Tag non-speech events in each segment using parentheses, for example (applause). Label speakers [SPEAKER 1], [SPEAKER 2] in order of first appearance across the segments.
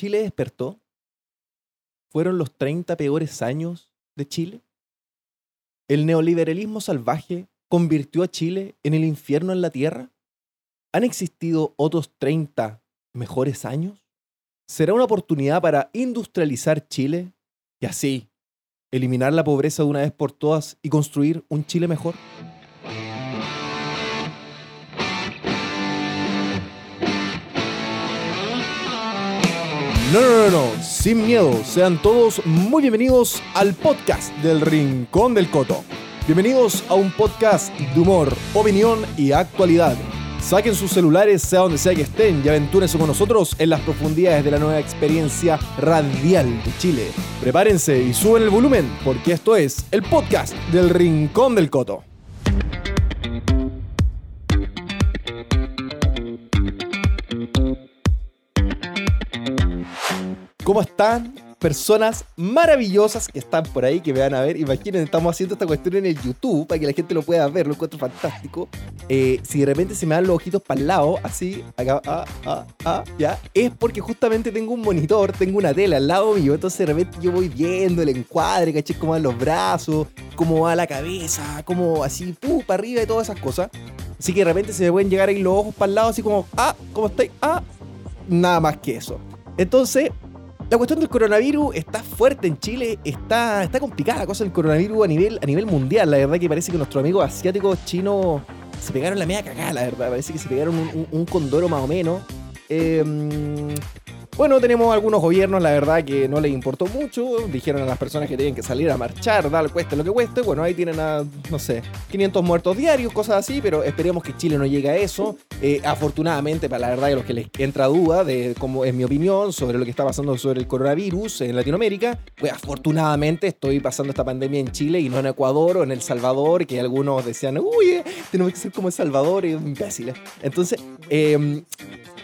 [SPEAKER 1] Chile despertó? ¿Fueron los 30 peores años de Chile? ¿El neoliberalismo salvaje convirtió a Chile en el infierno en la tierra? ¿Han existido otros 30 mejores años? ¿Será una oportunidad para industrializar Chile y así eliminar la pobreza de una vez por todas y construir un Chile mejor? No, no, no, no, sin miedo, sean todos muy bienvenidos al podcast del Rincón del Coto. Bienvenidos a un podcast de humor, opinión y actualidad. Saquen sus celulares, sea donde sea que estén, y aventúrense con nosotros en las profundidades de la nueva experiencia radial de Chile. Prepárense y suben el volumen, porque esto es el podcast del Rincón del Coto. ¿Cómo están? Personas maravillosas que están por ahí, que me van a ver. Imaginen, estamos haciendo esta cuestión en el YouTube para que la gente lo pueda ver, lo encuentro fantástico. Eh, si de repente se me dan los ojitos para el lado, así, acá, ah, ah, ah, ya, es porque justamente tengo un monitor, tengo una tela al lado mío, entonces de repente yo voy viendo el encuadre, caché cómo van los brazos, cómo va la cabeza, cómo así, pu, para arriba y todas esas cosas. Así que de repente se me pueden llegar ahí los ojos para el lado, así como, ah, ¿cómo estáis? Ah, nada más que eso. Entonces, la cuestión del coronavirus está fuerte en Chile, está, está complicada la cosa del coronavirus a nivel, a nivel mundial. La verdad que parece que nuestros amigos asiáticos chinos se pegaron la media cagada, la verdad. Parece que se pegaron un, un condoro más o menos. Eh, bueno, tenemos algunos gobiernos, la verdad, que no les importó mucho. Dijeron a las personas que tienen que salir a marchar, dar cueste lo que cueste. Bueno, ahí tienen a, no sé, 500 muertos diarios, cosas así, pero esperemos que Chile no llegue a eso. Eh, afortunadamente, para la verdad, de los que les entra duda de cómo es mi opinión sobre lo que está pasando sobre el coronavirus en Latinoamérica, pues afortunadamente estoy pasando esta pandemia en Chile y no en Ecuador o en El Salvador, que algunos decían, uy, eh, tenemos que ser como El Salvador, y imbéciles. Entonces, eh,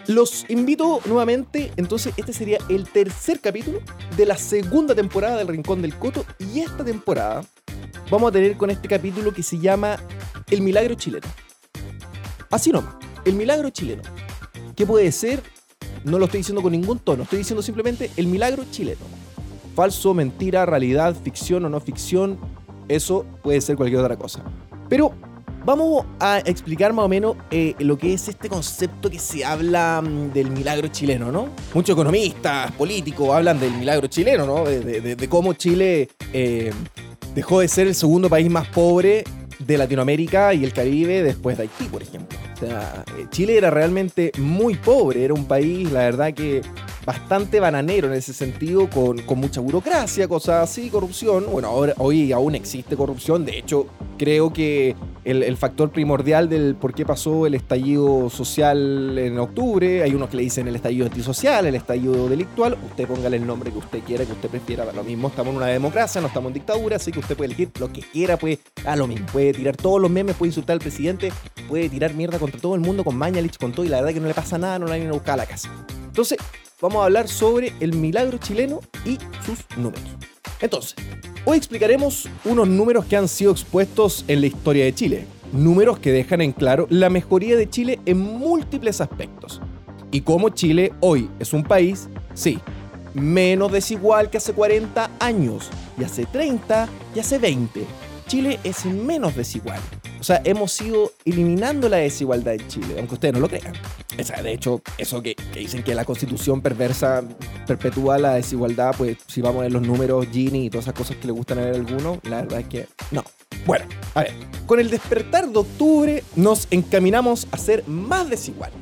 [SPEAKER 1] los invito nuevamente, entonces este sería el tercer capítulo de la segunda temporada del Rincón del Coto y esta temporada vamos a tener con este capítulo que se llama El Milagro Chileno. Así nomás, El Milagro Chileno. ¿Qué puede ser? No lo estoy diciendo con ningún tono, estoy diciendo simplemente El Milagro Chileno. Falso, mentira, realidad, ficción o no ficción, eso puede ser cualquier otra cosa. Pero Vamos a explicar más o menos eh, lo que es este concepto que se habla mm, del milagro chileno, ¿no? Muchos economistas, políticos hablan del milagro chileno, ¿no? De, cómo Chile eh, dejó de ser el segundo país más pobre de Latinoamérica y el Caribe después de Haití, por ejemplo. O sea, eh, Chile era realmente muy pobre, era un país, la verdad que bastante bananero en ese sentido, con, mucha burocracia, cosas así, corrupción. Bueno, ahora, hoy aún existe corrupción, de hecho, creo que el, factor primordial del por qué pasó el estallido social en octubre, hay unos que le dicen el estallido antisocial, el estallido delictual, usted póngale el nombre que usted quiera, que usted prefiera, lo mismo, estamos en una democracia, no estamos en dictadura, así que usted puede elegir lo que quiera, puede, a lo mismo, puede tirar todos los memes, puede insultar al presidente, puede tirar mierda contra todo el mundo con Mañalich, con todo, y la verdad que no le pasa nada, no le van a buscar a la casa. Entonces, vamos a hablar sobre el milagro chileno y sus números. Entonces, hoy explicaremos unos números que han sido expuestos en la historia de Chile. Números que dejan en claro la mejoría de Chile en múltiples aspectos. Y cómo Chile hoy es un país, sí, menos desigual que hace 40 años, y hace 30 y hace 20. Chile es menos desigual. O sea, hemos ido eliminando la desigualdad en Chile, aunque ustedes no lo crean. O sea, de hecho, eso que, dicen que la constitución perversa perpetúa la desigualdad, pues si vamos a ver los números Gini y todas esas cosas que le gustan a ver a algunos, la verdad es que no. Bueno, a ver, con el despertar de octubre nos encaminamos a ser más desiguales.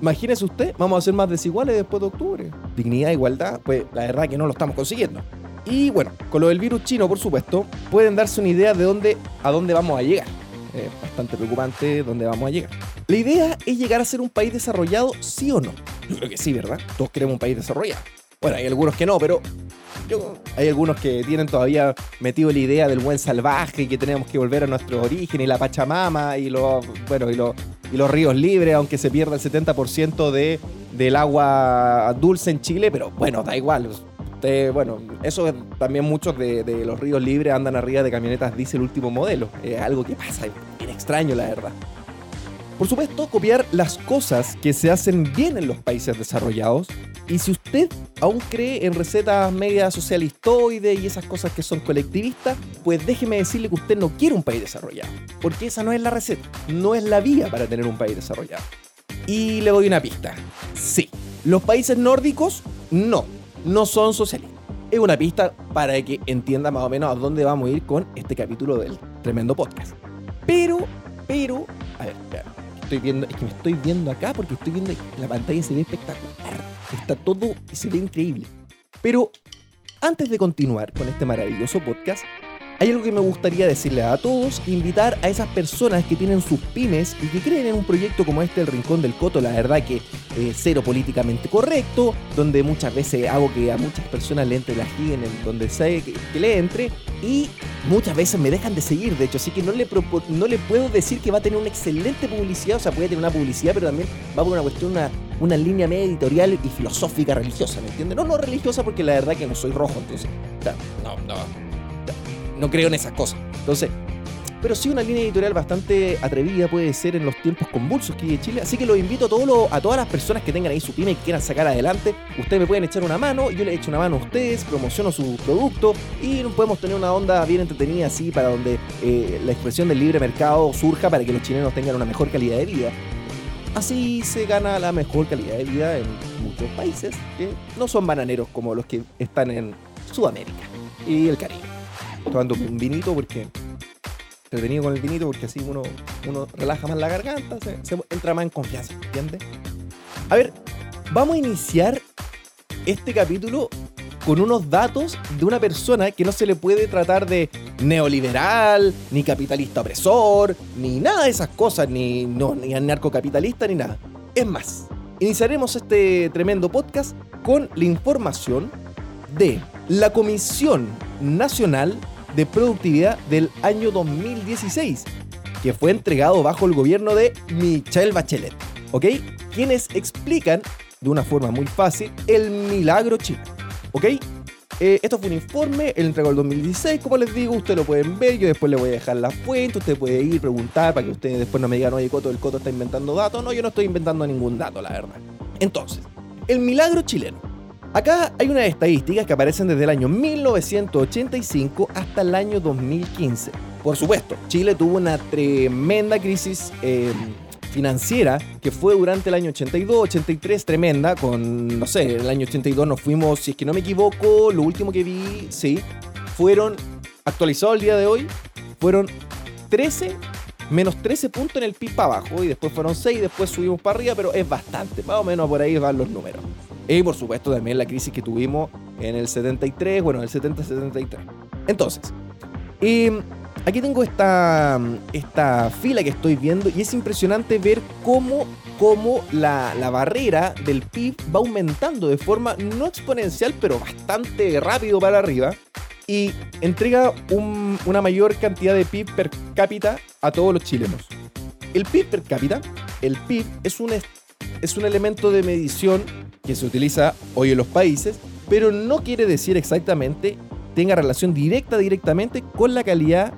[SPEAKER 1] Imagínese usted, vamos a ser más desiguales después de octubre. Dignidad, igualdad, pues la verdad es que no lo estamos consiguiendo. Y bueno, con lo del virus chino, por supuesto, pueden darse una idea de dónde, a dónde vamos a llegar. Es bastante preocupante dónde vamos a llegar. La idea es llegar a ser un país desarrollado, sí o no. Yo creo que sí, ¿verdad? Todos queremos un país desarrollado. Bueno, hay algunos que no, pero yo, hay algunos que tienen todavía metido la idea del buen salvaje y que tenemos que volver a nuestros orígenes y la Pachamama y los, bueno, y los, y los ríos libres, aunque se pierda el 70% de, del agua dulce en Chile, pero bueno, da igual bueno, eso también muchos de, los ríos libres andan arriba de camionetas dice el último modelo. Es algo que pasa, es extraño la verdad. Por supuesto, copiar las cosas que se hacen bien en los países desarrollados. Y si usted aún cree en recetas media socialistoides y esas cosas que son colectivistas, pues déjeme decirle que usted no quiere un país desarrollado. Porque esa no es la receta, no es la vía para tener un país desarrollado. Y le doy una pista. Sí, los países nórdicos no, no son socialistas. Es una pista para que entienda más o menos a dónde vamos a ir con este capítulo del tremendo podcast. Pero, pero, a ver, estoy viendo, es que me estoy viendo acá porque estoy viendo la pantalla se ve espectacular. Está todo se ve increíble. Pero antes de continuar con este maravilloso podcast, hay algo que me gustaría decirle a todos, invitar a esas personas que tienen sus pymes y que creen en un proyecto como este, el Rincón del Coto, la verdad que eh, cero políticamente correcto, donde muchas veces hago que a muchas personas le entre la en donde sé que, le entre, y muchas veces me dejan de seguir, de hecho, así que no le, no le puedo decir que va a tener una excelente publicidad, o sea, puede tener una publicidad, pero también va por una cuestión, una, una línea media editorial y filosófica religiosa, ¿me entiendes? No, no religiosa porque la verdad que no soy rojo, entonces, no, no no creo en esas cosas. Entonces, pero sí una línea editorial bastante atrevida puede ser en los tiempos convulsos que en Chile. Así que los invito a, todos a todas las personas que tengan ahí su pyme y quieran sacar adelante. Ustedes me pueden echar una mano, yo les echo una mano a ustedes, promociono su producto y podemos tener una onda bien entretenida así para donde eh, la expresión del libre mercado surja para que los chilenos tengan una mejor calidad de vida. Así se gana la mejor calidad de vida en muchos países que no son bananeros como los que están en Sudamérica y el Caribe tomando un vinito porque entretenido con el vinito porque así uno, uno relaja más la garganta, se, entra más en confianza, ¿entiendes? A ver, vamos a iniciar este capítulo con unos datos de una persona que no se le puede tratar de neoliberal, ni capitalista opresor, ni nada de esas cosas, ni, no, ni narcocapitalista, ni nada. Es más, iniciaremos este tremendo podcast con la información de la Comisión Nacional de Productividad del año 2016, que fue entregado bajo el gobierno de Michelle Bachelet, ¿ok? Quienes explican de una forma muy fácil el milagro chino, ¿ok? Eh, esto fue un informe, el entregó el 2016, como les digo, ustedes lo pueden ver, yo después les voy a dejar la fuente, usted puede ir, preguntar, para que ustedes después no me digan, oye, Coto, el Coto está inventando datos, no, yo no estoy inventando ningún dato, la verdad. Entonces, el milagro chileno Acá hay unas estadísticas que aparecen desde el año 1985 hasta el año 2015. Por supuesto, Chile tuvo una tremenda crisis em, financiera que fue durante el año 82, 83, tremenda, con, no sé, el año 82 nos fuimos, si es que no me equivoco, lo último que vi, sí, fueron, actualizado el día de hoy, fueron 13 menos 13 puntos en el PIB para abajo y después fueron 6 y después subimos para arriba, pero es bastante, más o menos por ahí van los números. Y por supuesto también la crisis que tuvimos en el 73, bueno, en el 70-73. Entonces, aquí tengo esta, esta fila que estoy viendo y es impresionante ver cómo, cómo la, la barrera del PIB va aumentando de forma no exponencial, pero bastante rápido para arriba y entrega una mayor cantidad de PIB per cápita a todos los chilenos. El PIB per cápita, el PIB es un, es un elemento de medición que se utiliza hoy en los países, pero no quiere decir exactamente tenga relación directa directamente con la calidad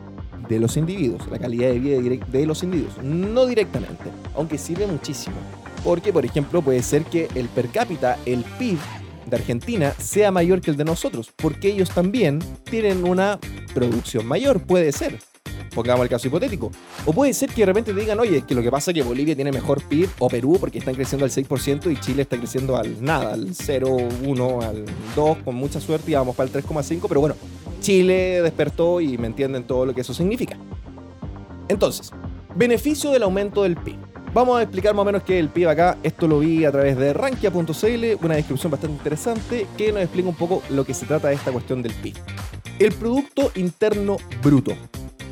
[SPEAKER 1] de los individuos, la calidad de vida de los individuos, no directamente, aunque sirve muchísimo. Porque, por ejemplo, puede ser que el per cápita, el PIB de Argentina, sea mayor que el de nosotros, porque ellos también tienen una producción mayor, puede ser pongamos el caso hipotético. O puede ser que de repente te digan, oye, es que lo que pasa es que Bolivia tiene mejor PIB o Perú porque están creciendo al 6% y Chile está creciendo al nada, al 0, 1, al 2, con mucha suerte y vamos para el 3,5, pero bueno, Chile despertó y me entienden todo lo que eso significa. Entonces, beneficio del aumento del PIB. Vamos a explicar más o menos qué es el PIB acá. Esto lo vi a través de rankia.cl, una descripción bastante interesante que nos explica un poco lo que se trata de esta cuestión del PIB. El Producto Interno Bruto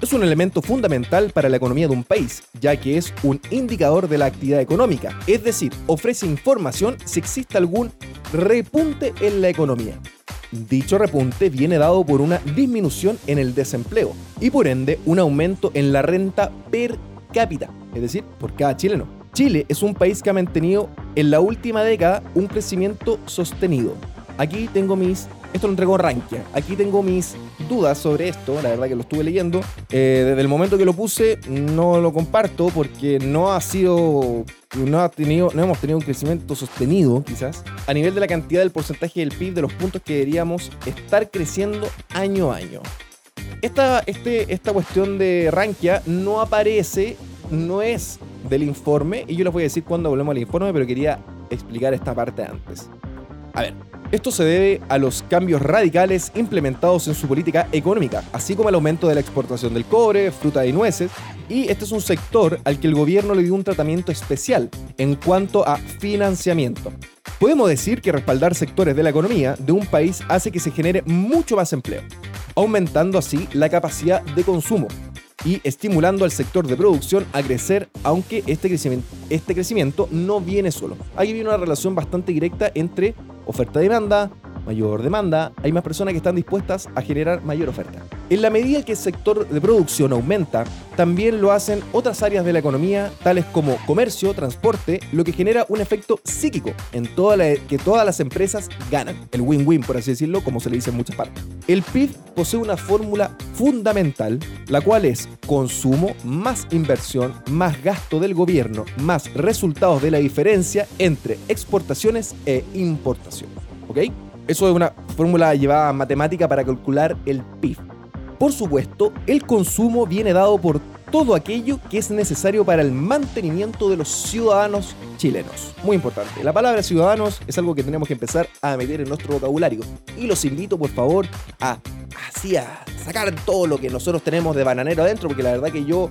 [SPEAKER 1] es un elemento fundamental para la economía de un país, ya que es un indicador de la actividad económica, es decir, ofrece información si existe algún repunte en la economía. Dicho repunte viene dado por una disminución en el desempleo y por ende un aumento en la renta per es decir, por cada chileno. Chile es un país que ha mantenido en la última década un crecimiento sostenido. aquí tengo mis esto lo entregó. Aquí tengo mis dudas sobre esto, la verdad que lo estuve leyendo. Eh, desde el momento que lo puse, no lo comparto porque no ha sido. No, ha tenido, no hemos tenido un crecimiento sostenido, quizás, a nivel de la cantidad del porcentaje del PIB de los puntos que deberíamos estar creciendo año a año. Esta, este, esta cuestión de Rankia no aparece, no es del informe, y yo les voy a decir cuando volvemos al informe, pero quería explicar esta parte antes. A ver, esto se debe a los cambios radicales implementados en su política económica, así como al aumento de la exportación del cobre, fruta y nueces, y este es un sector al que el gobierno le dio un tratamiento especial en cuanto a financiamiento. Podemos decir que respaldar sectores de la economía de un país hace que se genere mucho más empleo, aumentando así la capacidad de consumo y estimulando al sector de producción a crecer, aunque este crecimiento, este crecimiento no viene solo. Aquí viene una relación bastante directa entre oferta-demanda, mayor demanda, hay más personas que están dispuestas a generar mayor oferta. En la medida que el sector de producción aumenta, también lo hacen otras áreas de la economía, tales como comercio, transporte, lo que genera un efecto psíquico en que todas las empresas ganan. El win-win, por así decirlo, como se le dice en muchas partes. El PIB posee una fórmula fundamental, la cual es consumo más inversión más gasto del gobierno más resultados de la diferencia entre exportaciones e importación. ¿Ok? Eso es una fórmula llevada a matemática para calcular el PIB. Por supuesto, el consumo viene dado por todo aquello que es necesario para el mantenimiento de los ciudadanos chilenos. Muy importante. La palabra ciudadanos es algo que tenemos que empezar a meter en nuestro vocabulario. Y los invito, por favor, a así a sacar todo lo que nosotros tenemos de bananero adentro, porque la verdad que yo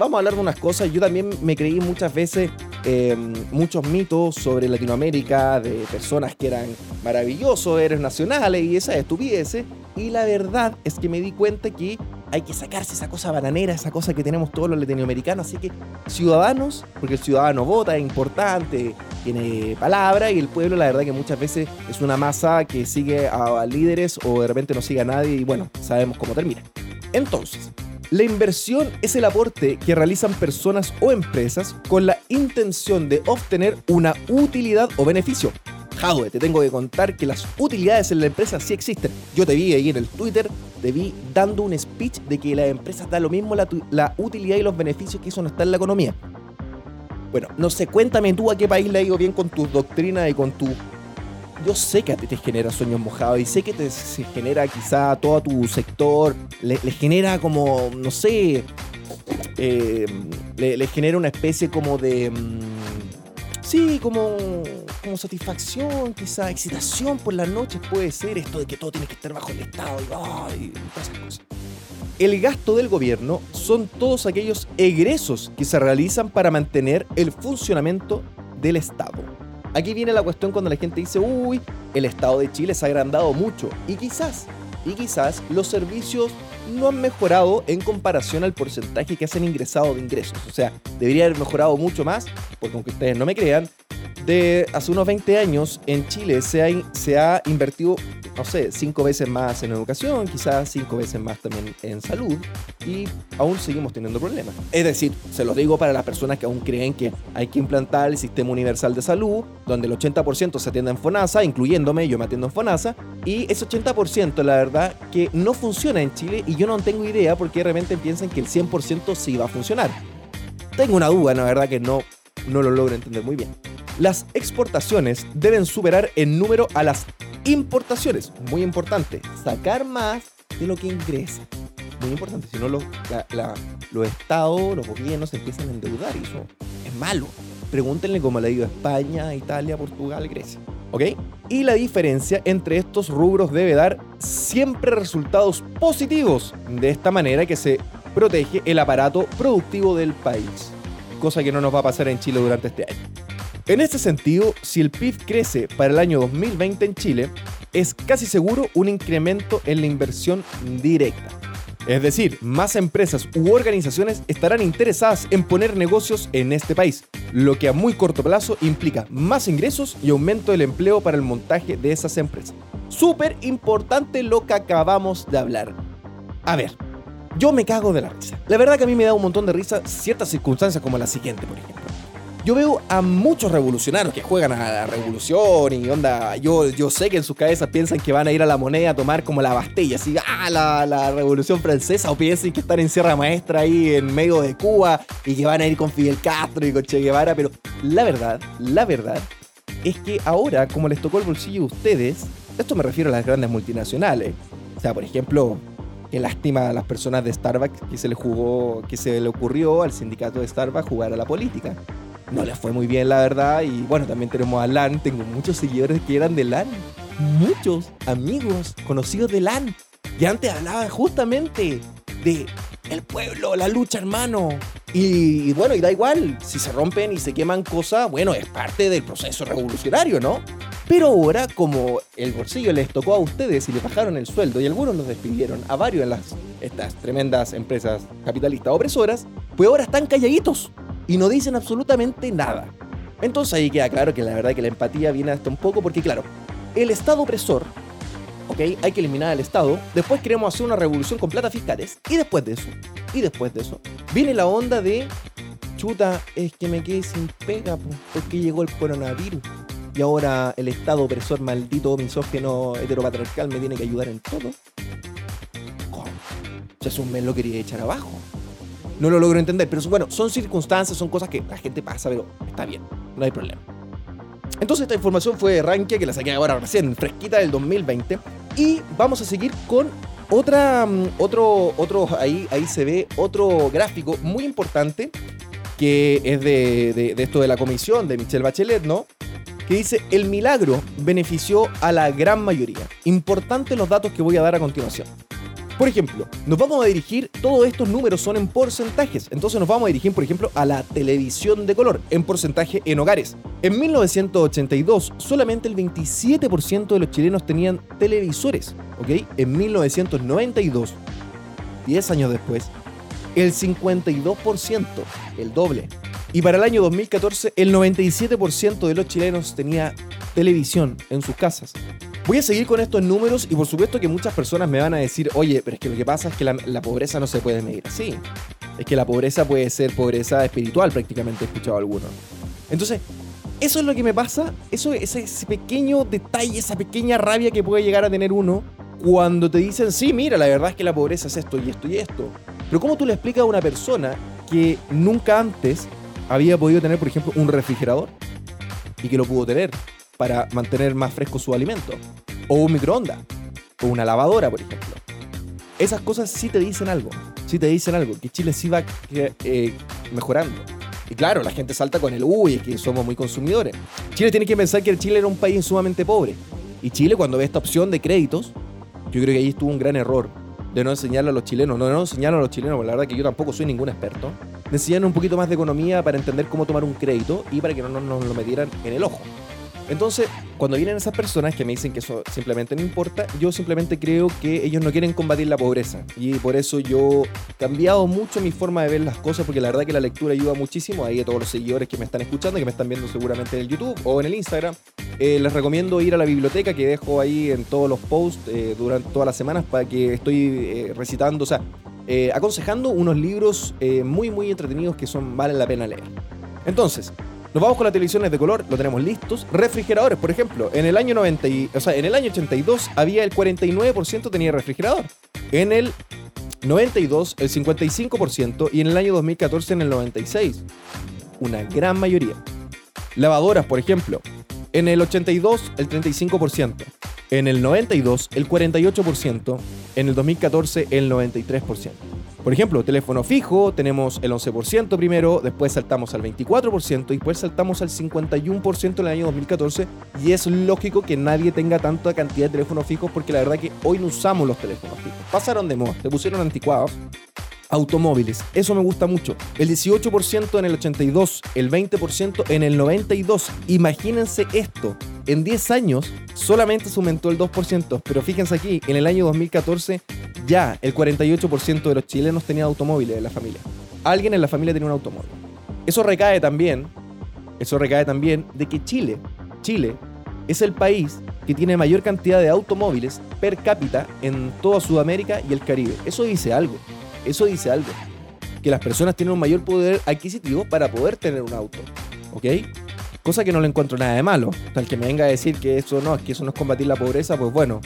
[SPEAKER 1] vamos a hablar de unas cosas. Yo también me creí muchas veces eh, muchos mitos sobre Latinoamérica de personas que eran maravillosos, héroes nacionales y esas estupideces. Y la verdad es que me di cuenta que hay que sacarse esa cosa bananera, esa cosa que tenemos todos los latinoamericanos. Así que ciudadanos, porque el ciudadano vota, es importante, tiene palabra y el pueblo la verdad que muchas veces es una masa que sigue a líderes o de repente no sigue a nadie y bueno, sabemos cómo termina. Entonces, la inversión es el aporte que realizan personas o empresas con la intención de obtener una utilidad o beneficio. Jadwe, te tengo que contar que las utilidades en la empresa sí existen. Yo te vi ahí en el Twitter, te vi dando un speech de que las empresas da lo mismo la, la utilidad y los beneficios que eso no está en la economía. Bueno, no sé, cuéntame tú a qué país le ha ido bien con tus doctrinas y con tu... Yo sé que a ti te genera sueños mojados y sé que te genera quizá todo tu sector, le, genera como, no sé, eh, le, genera una especie como de... Mm, sí, como, como satisfacción, quizá excitación por las noches puede ser esto de que todo tiene que estar bajo el Estado y, todas esas cosas. El gasto del gobierno son todos aquellos egresos que se realizan para mantener el funcionamiento del Estado. Aquí viene la cuestión cuando la gente dice, uy, el Estado de Chile se ha agrandado mucho. Y quizás, y quizás los servicios no han mejorado en comparación al porcentaje que hacen ingresado de ingresos. O sea, debería haber mejorado mucho más, porque aunque ustedes no me crean, de hace unos 20 años en Chile se ha, se ha invertido, no sé, cinco veces más en educación, quizás cinco veces más también en salud y aún seguimos teniendo problemas. Es decir, se los digo para las personas que aún creen que hay que implantar el sistema universal de salud, donde el 80% se atiende en FONASA, incluyéndome, yo me atiendo en FONASA, y ese 80% la verdad que no funciona en Chile y yo no tengo idea porque realmente piensan que el 100% sí va a funcionar. Tengo una duda, la verdad que no, no lo logro entender muy bien. Las exportaciones deben superar en número a las importaciones. Muy importante, sacar más de lo que ingresa. Muy importante, si no los, los estados, los gobiernos empiezan a endeudar y eso es malo. Pregúntenle cómo le ha ido a España, Italia, Portugal, Grecia. ¿Ok? Y la diferencia entre estos rubros debe dar siempre resultados positivos. De esta manera que se protege el aparato productivo del país. Cosa que no nos va a pasar en Chile durante este año. En este sentido, si el PIB crece para el año 2020 en Chile, es casi seguro un incremento en la inversión directa. Es decir, más empresas u organizaciones estarán interesadas en poner negocios en este país, lo que a muy corto plazo implica más ingresos y aumento del empleo para el montaje de esas empresas. Súper importante lo que acabamos de hablar. A ver, yo me cago de la risa. La verdad que a mí me da un montón de risa ciertas circunstancias como la siguiente, por ejemplo. Yo veo a muchos revolucionarios que juegan a la revolución y onda, yo, yo sé que en sus cabezas piensan que van a ir a la moneda a tomar como la Bastilla, así, ah, la, la revolución francesa, o piensan que están en Sierra Maestra ahí en medio de Cuba y que van a ir con Fidel Castro y con Che Guevara, pero la verdad, la verdad es que ahora, como les tocó el bolsillo a ustedes, esto me refiero a las grandes multinacionales, o sea, por ejemplo, Qué lástima a las personas de Starbucks que se le jugó, que se le ocurrió al sindicato de Starbucks jugar a la política no le fue muy bien, la verdad. Y bueno, también tenemos a LAN. Tengo muchos seguidores que eran de LAN. Muchos amigos conocidos de LAN. Y antes hablaba justamente de el pueblo, la lucha, hermano. Y, bueno, y da igual, si se rompen y se queman cosas, bueno, es parte del proceso revolucionario, ¿no? Pero ahora, como el bolsillo les tocó a ustedes y les bajaron el sueldo y algunos los despidieron, a varios en las, estas tremendas empresas capitalistas opresoras, pues ahora están calladitos y no dicen absolutamente nada. Entonces ahí queda claro que la verdad que la empatía viene hasta un poco porque claro, el Estado opresor, ok, hay que eliminar al Estado, después queremos hacer una revolución con plata fiscales y después de eso, y después de eso, viene la onda de, chuta, es que me quedé sin pega porque llegó el coronavirus. Y ahora el Estado opresor maldito, misógeno, heteropatriarcal me tiene que ayudar en todo. ¿Cómo? O sea, mes lo quería echar abajo no lo logro entender. Pero bueno, son circunstancias, son cosas que la gente pasa, pero está bien, no hay problema. Entonces esta información fue de Rankia, que la saqué ahora recién, fresquita del 2020. Y vamos a seguir con otra, mm, otro, otro, ahí, ahí se ve otro gráfico muy importante, que es de, de, esto de la comisión de Michelle Bachelet, ¿no? que dice, el milagro benefició a la gran mayoría. Importantes los datos que voy a dar a continuación. Por ejemplo, nos vamos a dirigir, todos estos números son en porcentajes, entonces nos vamos a dirigir, por ejemplo, a la televisión de color, en porcentaje en hogares. En 1982, solamente el 27% de los chilenos tenían televisores, ¿ok? En 1992, 10 años después, el 52%, el doble. Y para el año 2014, el 97% de los chilenos tenía televisión en sus casas. Voy a seguir con estos números y por supuesto que muchas personas me van a decir, oye, pero es que lo que pasa es que la, pobreza no se puede medir así. Es que la pobreza puede ser pobreza espiritual prácticamente, he escuchado algunos. Entonces, eso es lo que me pasa, eso, ese, ese pequeño detalle, esa pequeña rabia que puede llegar a tener uno cuando te dicen, sí, mira, la verdad es que la pobreza es esto y esto y esto. Pero ¿cómo tú le explicas a una persona que nunca antes había podido tener, por ejemplo, un refrigerador y que lo pudo tener? para mantener más fresco su alimento. O un microondas. O una lavadora, por ejemplo. Esas cosas sí te dicen algo. Sí te dicen algo. Que Chile sí va eh, mejorando. Y claro, la gente salta con el uy, es que somos muy consumidores. Chile tiene que pensar que Chile era un país sumamente pobre. Y Chile, cuando ve esta opción de créditos, yo creo que ahí estuvo un gran error de no enseñarle a los chilenos, no, no enseñarle a los chilenos, porque la verdad que yo tampoco soy ningún experto, de enseñarle un poquito más de economía para entender cómo tomar un crédito y para que no nos lo metieran en el ojo. Entonces, cuando vienen esas personas que me dicen que eso simplemente no importa, yo simplemente creo que ellos no quieren combatir la pobreza. Y por eso yo he cambiado mucho mi forma de ver las cosas, porque la verdad que la lectura ayuda muchísimo. Ahí a todos los seguidores que me están escuchando, que me están viendo seguramente en el YouTube o en el Instagram, eh, les recomiendo ir a la biblioteca que dejo ahí en todos los posts eh, durante todas las semanas para que estoy eh, recitando, o sea, aconsejando unos libros muy, muy entretenidos que son valen la pena leer. Entonces, nos vamos con las televisiones de color, lo tenemos listos. Refrigeradores, por ejemplo, en el año 90, o sea, en el año 82 había el 49% tenía refrigerador. En el 92 el 55% y en el año 2014 en el 96. Una gran mayoría. Lavadoras, por ejemplo, en el 82 el 35%, en el 92 el 48%, en el 2014 el 93%. Por ejemplo, teléfono fijo, tenemos el 11% primero, después saltamos al 24% y después saltamos al 51% en el año 2014. Y es lógico que nadie tenga tanta cantidad de teléfonos fijos porque la verdad que hoy no usamos los teléfonos fijos. Pasaron de moda, se pusieron anticuados automóviles. Eso me gusta mucho. El 18% en el 82, el 20% en el 92. Imagínense esto. En 10 años solamente se aumentó el 2%, pero fíjense aquí, en el año 2014 ya el 48% de los chilenos tenía automóviles en la familia. Alguien en la familia tenía un automóvil. Eso recae también, eso recae también de que Chile, Chile es el país que tiene mayor cantidad de automóviles per cápita en toda Sudamérica y el Caribe. Eso dice algo. Eso dice algo. Que las personas tienen un mayor poder adquisitivo para poder tener un auto. ¿ok? Cosa que no le encuentro nada de malo. El que me venga a decir que eso no, que eso no es combatir la pobreza, pues bueno.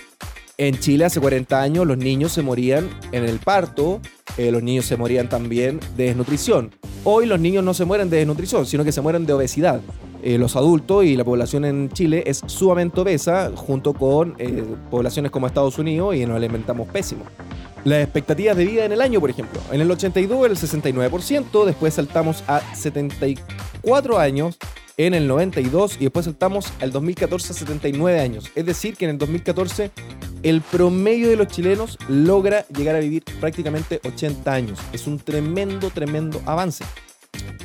[SPEAKER 1] En Chile hace 40 años los niños se morían en el parto, eh, los niños se morían también de desnutrición. Hoy los niños no se mueren de desnutrición, sino que se mueren de obesidad. Eh, los adultos y la población en Chile es sumamente obesa, junto con eh, poblaciones como Estados Unidos, y nos alimentamos pésimo. Las expectativas de vida en el año, por ejemplo. En el 82 era el 69%, después saltamos a 74 años en el 92 y después saltamos al 2014 a 79 años. Es decir, que en el 2014 el promedio de los chilenos logra llegar a vivir prácticamente 80 años. Es un tremendo, tremendo avance.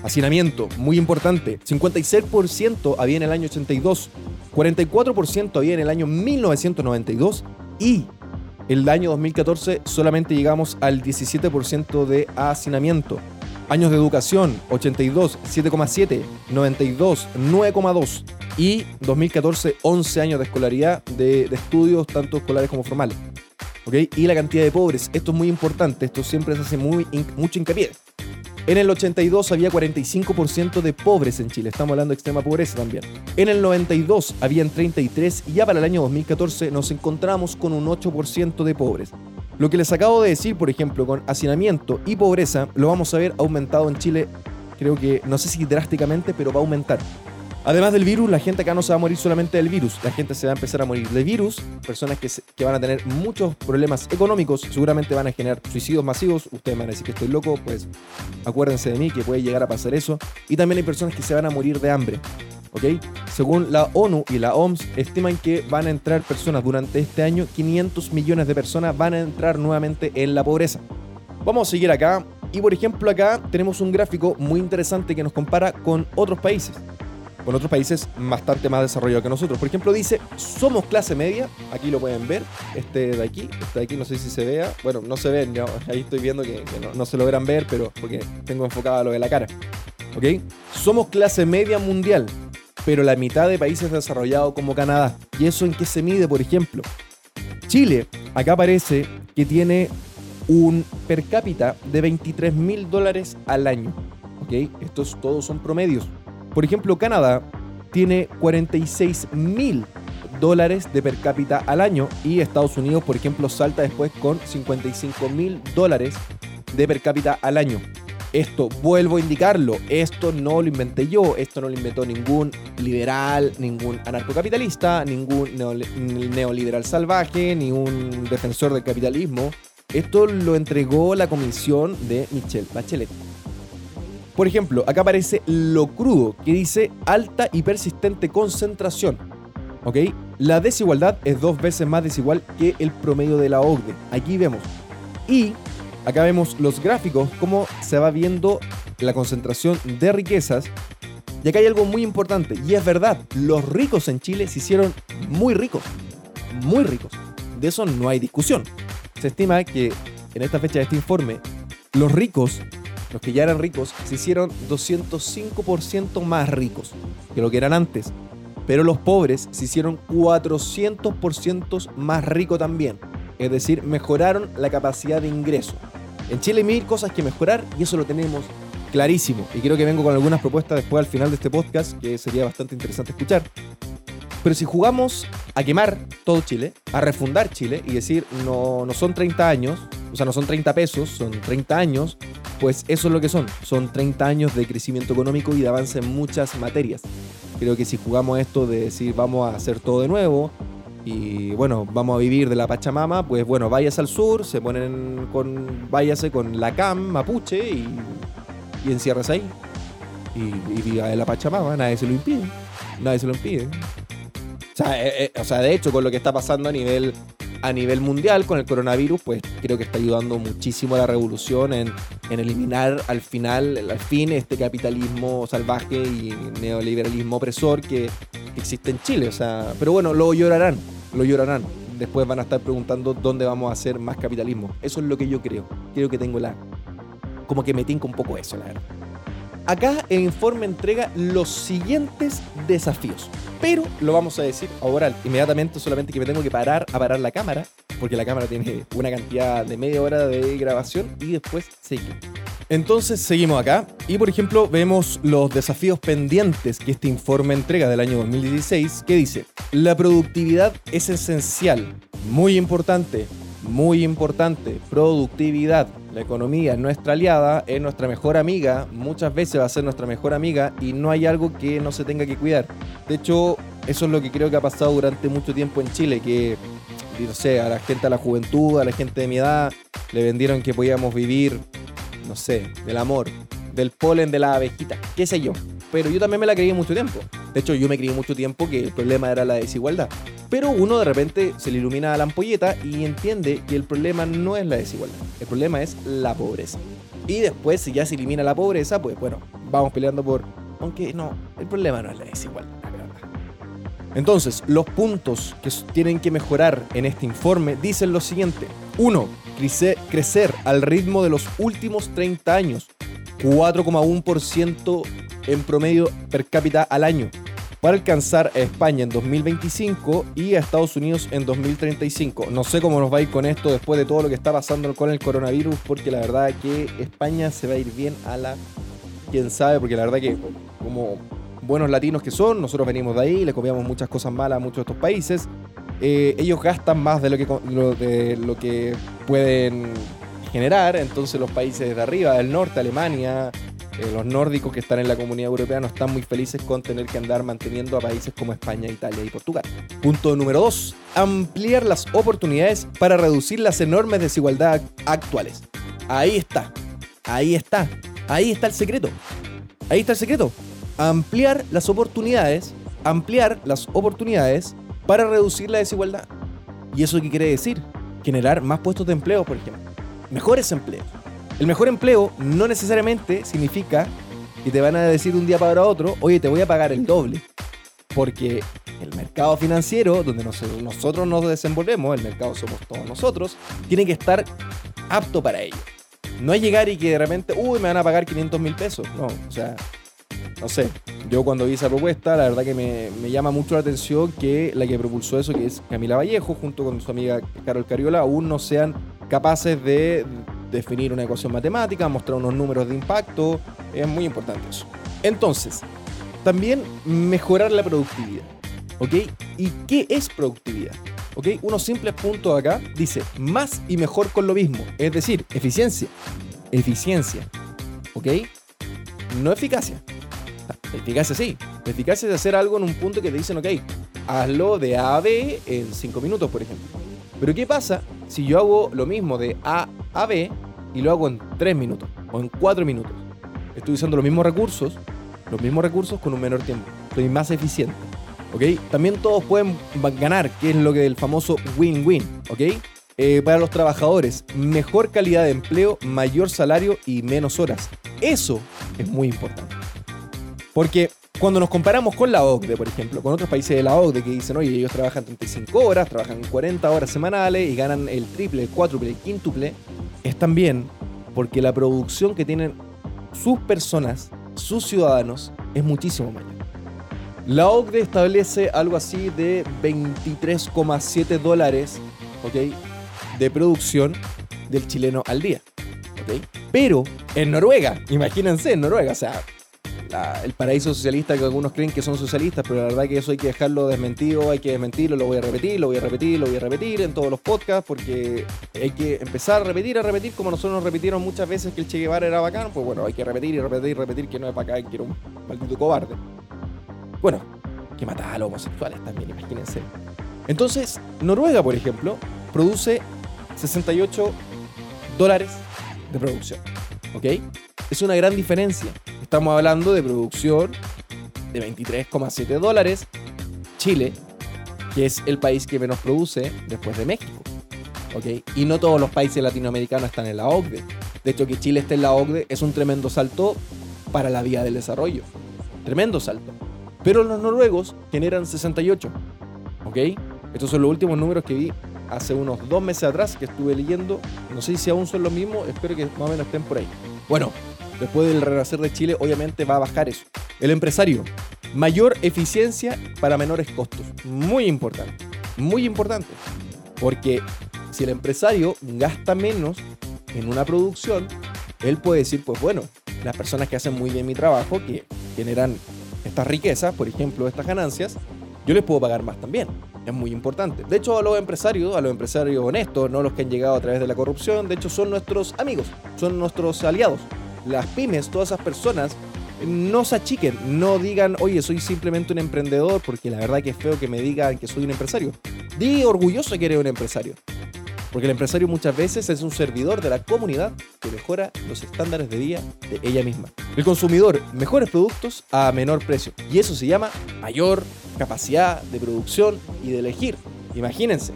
[SPEAKER 1] Hacinamiento, muy importante. 56% había en el año 82, 44% había en el año 1992 y el año 2014 solamente llegamos al 17% de hacinamiento. Años de educación, 82, 7,7, 92, 9,2 y 2014, 11 años de escolaridad, de, estudios tanto escolares como formales. ¿Okay? Y la cantidad de pobres, esto es muy importante, esto siempre se hace muy, mucho hincapié. En el 82 había 45% de pobres en Chile, estamos hablando de extrema pobreza también. En el 92 habían 33 y ya para el año 2014 nos encontramos con un 8% de pobres. Lo que les acabo de decir, por ejemplo, con hacinamiento y pobreza, lo vamos a ver aumentado en Chile, creo que, no sé si drásticamente, pero va a aumentar. Además del virus, la gente acá no se va a morir solamente del virus, la gente se va a empezar a morir de virus, personas que, que van a tener muchos problemas económicos, seguramente van a generar suicidios masivos, ustedes me van a decir que estoy loco, pues acuérdense de mí que puede llegar a pasar eso, y también hay personas que se van a morir de hambre. Según la ONU y la OMS, estiman que van a entrar personas durante este año, 500 millones de personas van a entrar nuevamente en la pobreza. Vamos a seguir acá y por ejemplo acá tenemos un gráfico muy interesante que nos compara con otros países, con otros países bastante más desarrollados que nosotros. Por ejemplo dice, somos clase media, aquí lo pueden ver, este de aquí, este de aquí no sé si se vea, bueno, no se ven, ahí estoy viendo que, no, no, se logran ver, pero porque tengo enfocado lo de la cara. ¿Ok? Somos clase media mundial, pero la mitad de países desarrollados como Canadá. ¿Y eso en qué se mide, por ejemplo? Chile, acá aparece que tiene un per cápita de 23 mil dólares al año. ¿Ok? Estos todos son promedios. Por ejemplo, Canadá tiene 46 mil dólares de per cápita al año y Estados Unidos, por ejemplo, salta después con 55 mil dólares de per cápita al año. Esto, vuelvo a indicarlo, esto no lo inventé yo, esto no lo inventó ningún liberal, ningún anarcocapitalista, ningún neoliberal salvaje, ni un defensor del capitalismo. Esto lo entregó la comisión de Michelle Bachelet. Por ejemplo, acá aparece lo crudo, que dice alta y persistente concentración. ¿Ok? La desigualdad es dos veces más desigual que el promedio de la OCDE. Aquí vemos. Y Acá vemos los gráficos, cómo se va viendo la concentración de riquezas. Y acá hay algo muy importante, y es verdad, los ricos en Chile se hicieron muy ricos, muy ricos. De eso no hay discusión. Se estima que en esta fecha de este informe, los ricos, los que ya eran ricos, se hicieron 205% más ricos que lo que eran antes. Pero los pobres se hicieron 400% más ricos también. Es decir, mejoraron la capacidad de ingreso. En Chile hay mil cosas que mejorar y eso lo tenemos clarísimo. Y creo que vengo con algunas propuestas después al final de este podcast que sería bastante interesante escuchar. Pero si jugamos a quemar todo Chile, a refundar Chile y decir no, no son 30 años, o sea, no son 30 pesos, son 30 años, pues eso es lo que son. Son 30 años de crecimiento económico y de avance en muchas materias. Creo que si jugamos esto de decir vamos a hacer todo de nuevo, y bueno, vamos a vivir de la Pachamama, pues bueno, váyase al sur, se ponen con, váyase con la CAM mapuche y, y enciérrese ahí. Y, viva de la Pachamama, nadie se lo impide. Nadie se lo impide. O sea, eh, eh, o sea, de hecho, con lo que está pasando a nivel, a nivel mundial con el coronavirus, pues creo que está ayudando muchísimo a la revolución en, en eliminar al final, al fin, este capitalismo salvaje y neoliberalismo opresor que existe en Chile. O sea, pero bueno, lo llorarán, lo llorarán. Después van a estar preguntando dónde vamos a hacer más capitalismo. Eso es lo que yo creo. Creo que tengo la. Como que me tinca un poco eso, la verdad. Acá el informe entrega los siguientes desafíos. Pero lo vamos a decir ahora inmediatamente, solamente que me tengo que parar a parar la cámara, porque la cámara tiene una cantidad de media hora de grabación y después seguir. Entonces seguimos acá y por ejemplo vemos los desafíos pendientes que este informe entrega del año 2016 que dice, la productividad es esencial, muy importante, muy importante, productividad. La economía es nuestra aliada, es nuestra mejor amiga, muchas veces va a ser nuestra mejor amiga y no hay algo que no se tenga que cuidar. De hecho, eso es lo que creo que ha pasado durante mucho tiempo en Chile, que, no sé, a la gente, a la juventud, a la gente de mi edad, le vendieron que podíamos vivir, no sé, del amor, del polen de la abejita, qué sé yo. Pero yo también me la creí mucho tiempo. De hecho, yo me creí mucho tiempo que el problema era la desigualdad. Pero uno de repente se le ilumina la ampolleta y entiende que el problema no es la desigualdad, el problema es la pobreza. Y después, si ya se elimina la pobreza, pues bueno, vamos peleando por... Aunque no, el problema no es la desigualdad. Entonces, los puntos que tienen que mejorar en este informe dicen lo siguiente. 1. Crecer al ritmo de los últimos 30 años. 4,1% en promedio per cápita al año para alcanzar a España en 2025 y a Estados Unidos en 2035. No sé cómo nos va a ir con esto después de todo lo que está pasando con el coronavirus, porque la verdad que España se va a ir bien a la... quién sabe, porque la verdad que como buenos latinos que son, nosotros venimos de ahí, le copiamos muchas cosas malas a muchos de estos países. Eh, ellos gastan más de lo, que, de lo que pueden generar, entonces los países de arriba, del norte, Alemania, eh, los nórdicos que están en la comunidad europea no están muy felices con tener que andar manteniendo a países como España, Italia y Portugal. Punto número 2. Ampliar las oportunidades para reducir las enormes desigualdades actuales. Ahí está. Ahí está. Ahí está el secreto. Ahí está el secreto. Ampliar las oportunidades. Ampliar las oportunidades para reducir la desigualdad. ¿Y eso qué quiere decir? Generar más puestos de empleo, por ejemplo. Mejores empleos el mejor empleo no necesariamente significa que te van a decir un día para otro, oye, te voy a pagar el doble. Porque el mercado financiero, donde nosotros nos desenvolvemos, el mercado somos todos nosotros, tiene que estar apto para ello. No es llegar y que de repente, uy, me van a pagar 500 mil pesos. No, o sea, no sé. Yo cuando vi esa propuesta, la verdad que me, me, llama mucho la atención que la que propulsó eso, que es Camila Vallejo, junto con su amiga Carol Cariola, aún no sean capaces de definir una ecuación matemática, mostrar unos números de impacto, es muy importante eso. Entonces, también mejorar la productividad. ¿Ok? ¿Y qué es productividad? ¿Ok? Unos simples puntos acá dice más y mejor con lo mismo, es decir, eficiencia. Eficiencia. ¿Ok? No eficacia. Eficacia sí. Eficacia es hacer algo en un punto que te dicen, ok, hazlo de A a B en 5 minutos, por ejemplo. Pero ¿qué pasa si yo hago lo mismo de A a B y lo hago en 3 minutos o en 4 minutos? Estoy usando los mismos recursos, los mismos recursos con un menor tiempo. Soy más eficiente. ¿Ok? También todos pueden ganar, que es lo que el famoso win-win. ¿Ok? Eh, para los trabajadores, mejor calidad de empleo, mayor salario y menos horas. Eso es muy importante. Porque cuando nos comparamos con la OCDE, por ejemplo, con otros países de la OCDE que dicen, oye, ellos trabajan 35 horas, trabajan 40 horas semanales y ganan el triple, el cuádruple, el quíntuple, es también porque la producción que tienen sus personas, sus ciudadanos, es muchísimo mayor. La OCDE establece algo así de 23,7 dólares ¿okay? de producción del chileno al día. ¿okay? Pero en Noruega, imagínense, en Noruega, o sea, el paraíso socialista que algunos creen que son socialistas, pero la verdad que eso hay que dejarlo desmentido, hay que desmentirlo, lo voy a repetir, lo voy a repetir, lo voy a repetir en todos los podcasts, porque hay que empezar a repetir, a repetir, como nosotros nos repitieron muchas veces que el Che Guevara era bacán, pues bueno, hay que repetir y repetir y repetir que no es bacán, que era un maldito cobarde. Bueno, que mataba a los homosexuales también, imagínense. Entonces, Noruega, por ejemplo, produce 68 dólares de producción. ¿Ok? Es una gran diferencia. Estamos hablando de producción de 23,7 dólares. Chile, que es el país que menos produce después de México. ¿ok? Y no todos los países latinoamericanos están en la OCDE. De hecho, que Chile esté en la OCDE es un tremendo salto para la vía del desarrollo. Tremendo salto. Pero los noruegos generan 68. ¿Ok? Estos son los últimos números que vi hace unos dos meses atrás que estuve leyendo. No sé si aún son los mismos, espero que más o menos estén por ahí. Bueno, después del renacer de Chile, obviamente va a bajar eso. El empresario, mayor eficiencia para menores costos. Muy importante, muy importante. Porque si el empresario gasta menos en una producción, él puede decir, pues bueno, las personas que hacen muy bien mi trabajo, que generan estas riquezas, por ejemplo, estas ganancias, yo les puedo pagar más también. Es muy importante. De hecho, a los empresarios, a los empresarios honestos, no los que han llegado a través de la corrupción, de hecho son nuestros amigos, son nuestros aliados. Las pymes, todas esas personas, no se achiquen, no digan, oye, soy simplemente un emprendedor, porque la verdad que es feo que me digan que soy un empresario. Di orgulloso que eres un empresario. Porque el empresario muchas veces es un servidor de la comunidad que mejora los estándares de vida de ella misma. El consumidor, mejores productos a menor precio. Y eso se llama mayor capacidad de producción y de elegir. Imagínense.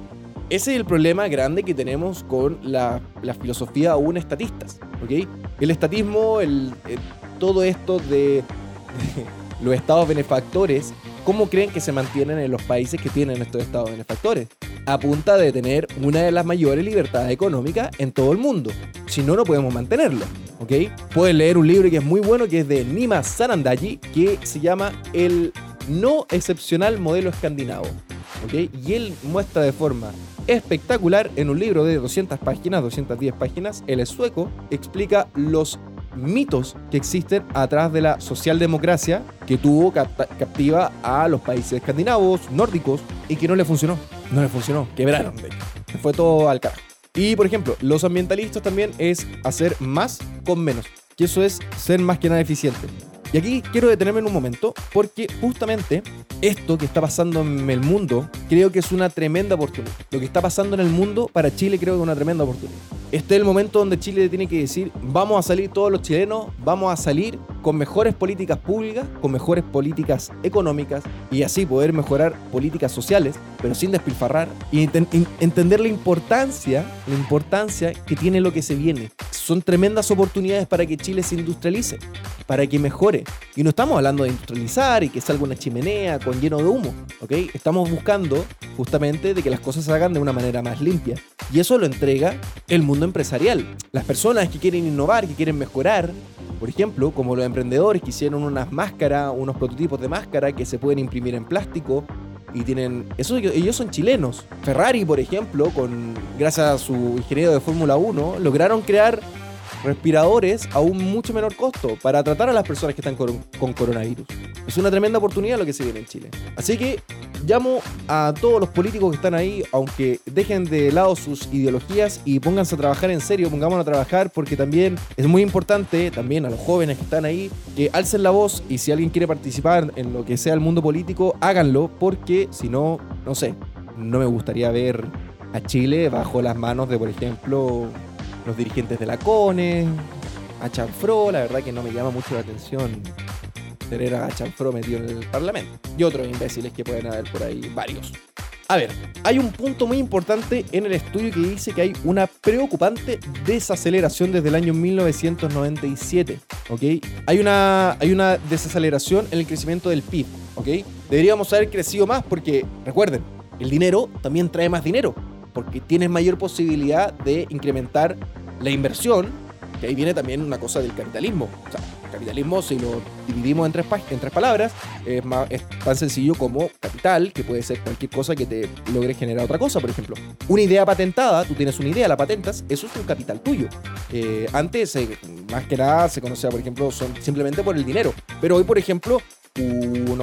[SPEAKER 1] Ese es el problema grande que tenemos con la, filosofía aún estatistas. ¿ok? El estatismo, el, todo esto de (laughs) los estados benefactores ¿Cómo creen que se mantienen en los países que tienen estos estados benefactores? A punta de tener una de las mayores libertades económicas en todo el mundo. Si no, no podemos mantenerlo. ¿Ok? Pueden leer un libro que es muy bueno, que es de Nima Sanandaji, que se llama El no excepcional modelo escandinavo. ¿Ok? Y él muestra de forma espectacular en un libro de 200 páginas, 210 páginas, es sueco, explica los mitos que existen atrás de la socialdemocracia que tuvo captiva a los países escandinavos, nórdicos, y que no le funcionó. No le funcionó, quebraron, de Fue todo al carajo. Y por ejemplo, los ambientalistas también es hacer más con menos. Que eso es ser más que nada eficiente. Y aquí quiero detenerme en un momento porque justamente esto que está pasando en el mundo creo que es una tremenda oportunidad. Lo que está pasando en el mundo para Chile creo que es una tremenda oportunidad. Este es el momento donde Chile tiene que decir, vamos a salir todos los chilenos, vamos a salir con mejores políticas públicas, con mejores políticas económicas y así poder mejorar políticas sociales, pero sin despilfarrar y entender la importancia, la importancia que tiene lo que se viene. Son tremendas oportunidades para que Chile se industrialice, para que mejore. Y no estamos hablando de industrializar y que salga una chimenea con lleno de humo, ¿ok? Estamos buscando justamente de que las cosas se hagan de una manera más limpia. Y eso lo entrega el mundo empresarial. Las personas que quieren innovar, que quieren mejorar, por ejemplo, como los emprendedores que hicieron unas máscaras, unos prototipos de máscara que se pueden imprimir en plástico y tienen. Eso, ellos son chilenos. Ferrari, por ejemplo, con, gracias a su ingeniero de Fórmula 1, lograron crear respiradores a un mucho menor costo para tratar a las personas que están con, coronavirus. Es una tremenda oportunidad lo que se viene en Chile. Así que llamo a todos los políticos que están ahí, aunque dejen de lado sus ideologías y pónganse a trabajar en serio, pongámonos a trabajar porque también es muy importante, también a los jóvenes que están ahí, que alcen la voz y si alguien quiere participar en lo que sea el mundo político, háganlo porque si no, no sé, no me gustaría ver a Chile bajo las manos de, por ejemplo, los dirigentes de la CONE, a Chanfro, la verdad que no me llama mucho la atención tener a Chanfro metido en el Parlamento. Y otros imbéciles que pueden haber por ahí, varios. A ver, hay un punto muy importante en el estudio que dice que hay una preocupante desaceleración desde el año 1997, ¿ok? Hay una, hay una desaceleración en el crecimiento del PIB, ¿ok? Deberíamos haber crecido más porque, recuerden, el dinero también trae más dinero, porque tienes mayor posibilidad de incrementar la inversión, que ahí viene también una cosa del capitalismo. O sea, capitalismo, si lo dividimos en tres, en tres palabras, es, más, es tan sencillo como capital, que puede ser cualquier cosa que te logre generar otra cosa. Por ejemplo, una idea patentada, tú tienes una idea, la patentas, eso es un capital tuyo. Eh, antes, más que nada, se conocía, por ejemplo, son simplemente por el dinero. Pero hoy, por ejemplo,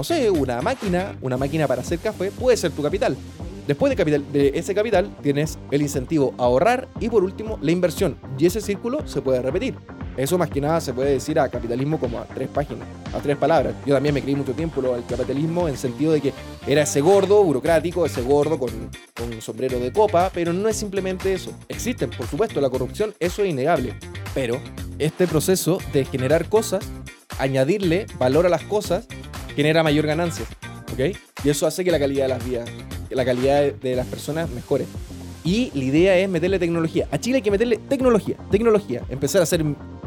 [SPEAKER 1] no sé, una máquina, una máquina para hacer café puede ser tu capital. Después de, capital, ese capital tienes el incentivo a ahorrar y por último la inversión. Y ese círculo se puede repetir. Eso más que nada se puede decir a capitalismo como a tres páginas, a tres palabras. Yo también me creí mucho tiempo al capitalismo en sentido de que era ese gordo burocrático, ese gordo con, con sombrero de copa, pero no es simplemente eso. Existen, por supuesto, la corrupción, eso es innegable. Pero este proceso de generar cosas, añadirle valor a las cosas, genera mayor ganancia. ¿Ok? Y eso hace que la calidad de las vidas la calidad de las personas mejore. Y la idea es meterle tecnología. A Chile hay que meterle tecnología, tecnología. Empezar a hacer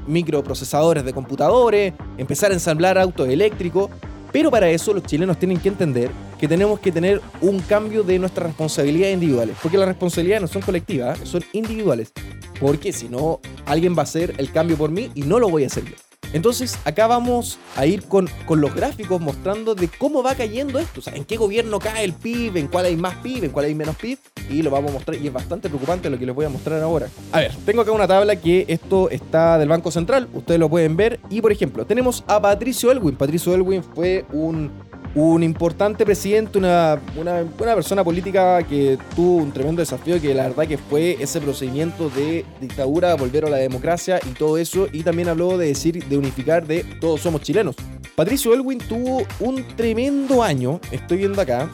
[SPEAKER 1] microprocesadores de computadores, empezar a ensamblar autos eléctricos. Pero para eso los chilenos tienen que entender que tenemos que tener un cambio de nuestras responsabilidades individuales. Porque las responsabilidades no son colectivas, son individuales. Porque si no, alguien va a hacer el cambio por mí y no lo voy a hacer yo. Entonces, acá vamos a ir con, los gráficos mostrando de cómo va cayendo esto. O sea, en qué gobierno cae el PIB, en cuál hay más PIB, en cuál hay menos PIB. y lo vamos a mostrar y es bastante preocupante lo que les voy a mostrar ahora. A ver, tengo acá una tabla que esto está del Banco Central, ustedes lo pueden ver y por ejemplo, tenemos a Patricio Elwin. Patricio Elwin fue un un importante presidente, una, una, persona política que tuvo un tremendo desafío, que la verdad que fue ese procedimiento de dictadura, volver a la democracia y todo eso, y también habló de decir, de unificar de todos somos chilenos. Patricio Elwin tuvo un tremendo año, estoy viendo acá,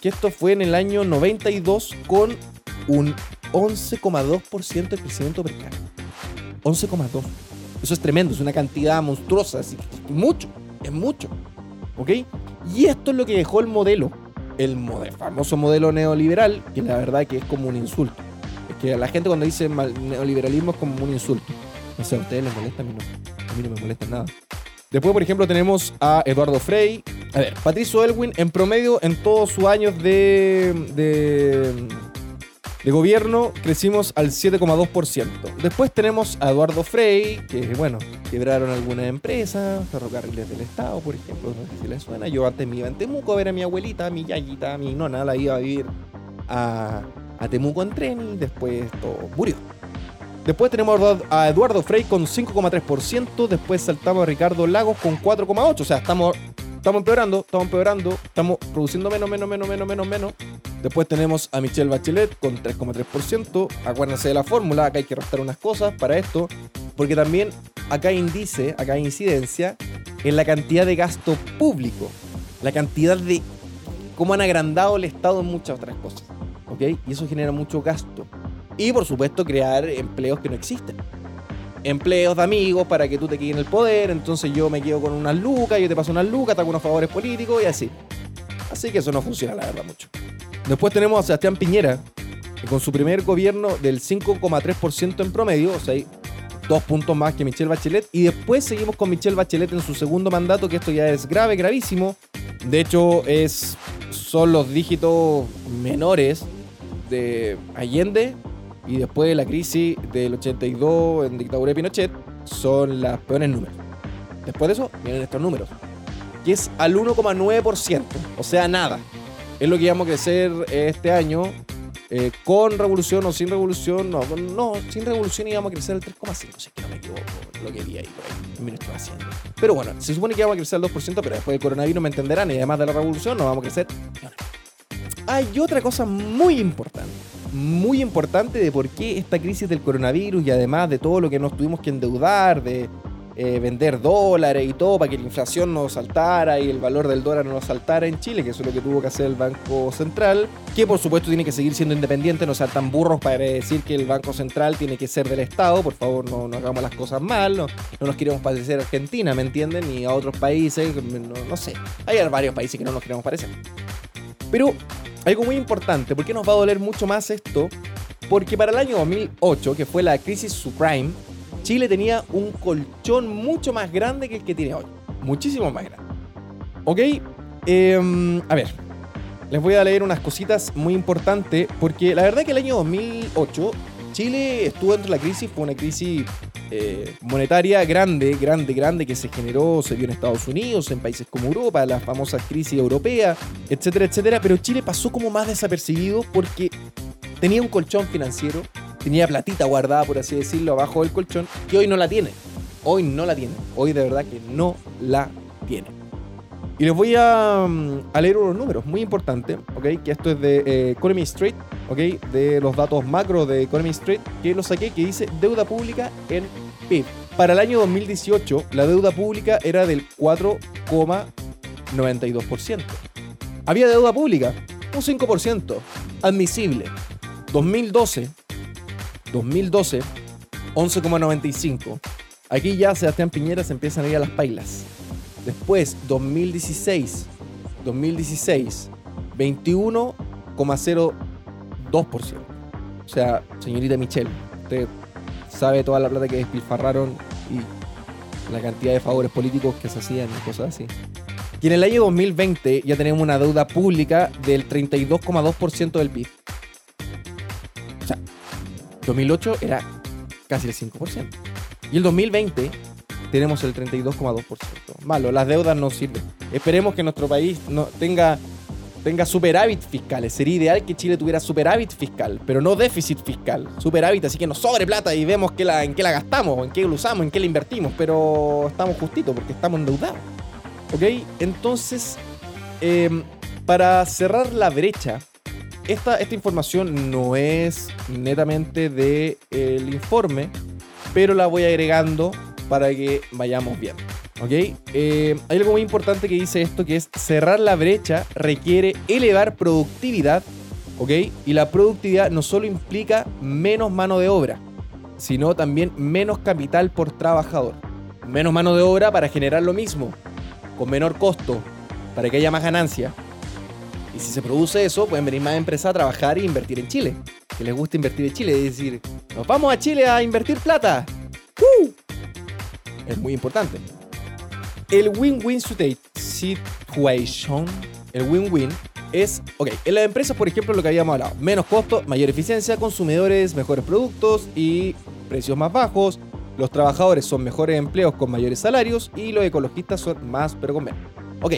[SPEAKER 1] que esto fue en el año 92 con un 11,2% de crecimiento per cápita. 11,2. Eso es tremendo, es una cantidad monstruosa, es mucho, es mucho. ¿Ok? Y esto es lo que dejó el modelo, el, famoso modelo neoliberal, que la verdad que es como un insulto. Es que a la gente cuando dice neoliberalismo es como un insulto. No sé, a ustedes les molesta, a mí no. A mí no me molesta nada. Después, por ejemplo, tenemos a Eduardo Frey. A ver, Patricio Elwin, en promedio, en todos sus años de, de de gobierno crecimos al 7,2%. Después tenemos a Eduardo Frey, que bueno, quebraron algunas empresas, ferrocarriles del Estado, por ejemplo, no sé si les suena. Yo antes me iba en Temuco a ver a mi abuelita, a mi yayita, a mi nona, la iba a vivir a, a Temuco en tren y después todo murió. Después tenemos a Eduardo Frey con 5,3%. Después saltamos a Ricardo Lagos con 4,8%. O sea, estamos Estamos empeorando, estamos empeorando, estamos produciendo menos, menos, menos, menos, menos, menos. Después tenemos a Michelle Bachelet con 3,3%. Acuérdense de la fórmula, acá hay que restar unas cosas para esto, porque también acá hay índice, acá hay incidencia en la cantidad de gasto público, la cantidad de cómo han agrandado el Estado en muchas otras cosas. ¿Ok? Y eso genera mucho gasto. Y por supuesto crear empleos que no existen empleos de amigos para que tú te quedes en el poder, entonces yo me quedo con unas lucas, yo te paso unas lucas, te hago unos favores políticos y así. Así que eso no funciona, la verdad, mucho. Después tenemos a Sebastián Piñera, que con su primer gobierno del 5,3% en promedio, o sea, hay dos puntos más que Michelle Bachelet, y después seguimos con Michelle Bachelet en su segundo mandato, que esto ya es grave, gravísimo. De hecho, es, son los dígitos menores de Allende y después de la crisis del 82 en dictadura de Pinochet son los peores números. Después de eso vienen estos números, que es al 1,9%, o sea, nada. Es lo que íbamos a crecer este año. Eh, con revolución o sin revolución, no, no, sin revolución íbamos a crecer al 3,5, si que no me equivoco, lo que vi ahí por ahí, haciendo. Pero bueno, se supone que íbamos a crecer al 2%, pero después del coronavirus me entenderán, y además de la revolución, no vamos a crecer. Hay otra cosa muy importante muy importante de por qué esta crisis del coronavirus y además de todo lo que nos tuvimos que endeudar, de eh, vender dólares y todo para que la inflación no saltara y el valor del dólar no saltara en Chile, que eso es lo que tuvo que hacer el Banco Central, que por supuesto tiene que seguir siendo independiente, no sean tan burros para decir que el Banco Central tiene que ser del Estado, por favor no, no hagamos las cosas mal, no, nos queremos parecer a Argentina, ¿me entienden? Ni a otros países, no, no sé, hay varios países que no nos queremos parecer. Pero algo muy importante, ¿por qué nos va a doler mucho más esto? Porque para el año 2008, que fue la crisis subprime, Chile tenía un colchón mucho más grande que el que tiene hoy. Muchísimo más grande. ¿Ok? Em, a ver, les voy a leer unas cositas muy importantes, porque la verdad que el año 2008 Chile estuvo dentro de la crisis, fue una crisis eh, monetaria grande, grande, grande que se generó, se vio en Estados Unidos, en países como Europa, la famosa crisis europea, etcétera, etcétera. Pero Chile pasó como más desapercibido porque tenía un colchón financiero, tenía platita guardada, por así decirlo, abajo del colchón, que hoy no la tiene. Hoy no la tiene. Hoy de verdad que no la tiene. Y les voy a, mm, leer unos números muy importantes, ¿ok? Que esto es de eh, Economy Street, ¿ok? De los datos macro de Economy Street, que lo saqué, que dice deuda pública en PIB. Para el año 2018, la deuda pública era del 4,92%. Había deuda pública, un 5%, admisible. 2012, 2012, 11,95. Aquí ya Sebastián Piñera se empiezan a ir a las pailas. Después, 2016, 2016, 21,02%. O sea, señorita Michelle, usted sabe toda la plata que despilfarraron y la cantidad de favores políticos que se hacían y cosas así. Y en el año 2020 ya tenemos una deuda pública del 32,2% del PIB. O sea, 2008 era casi el 5%. Y el 2020 tenemos el 32,2%. Malo, las deudas no sirven. Esperemos que nuestro país no tenga tenga superávit fiscales. Sería ideal que Chile tuviera superávit fiscal, pero no déficit fiscal. Superávit, así que nos sobre plata y vemos que la, en qué la gastamos, en qué la usamos, en qué la invertimos, pero estamos justitos porque estamos endeudados. ¿Ok? Entonces, em, para cerrar la brecha, esta, esta información no es netamente del el informe, pero la voy agregando para que vayamos bien. ¿Ok? Eh, hay algo muy importante que dice esto, que es cerrar la brecha requiere elevar productividad, ¿ok? Y la productividad no solo implica menos mano de obra, sino también menos capital por trabajador. Menos mano de obra para generar lo mismo, con menor costo, para que haya más ganancia. Y si se produce eso, pueden venir más empresas a trabajar e invertir en Chile. Que les gusta invertir en Chile, es decir, nos vamos a Chile a invertir plata. Es muy importante. El win-win situation, el win-win es, ok, en las empresas, por ejemplo, lo que habíamos hablado, menos costo, mayor eficiencia, consumidores, mejores productos y precios más bajos, los trabajadores son mejores empleos con mayores salarios y los ecologistas son más pero con menos. Ok,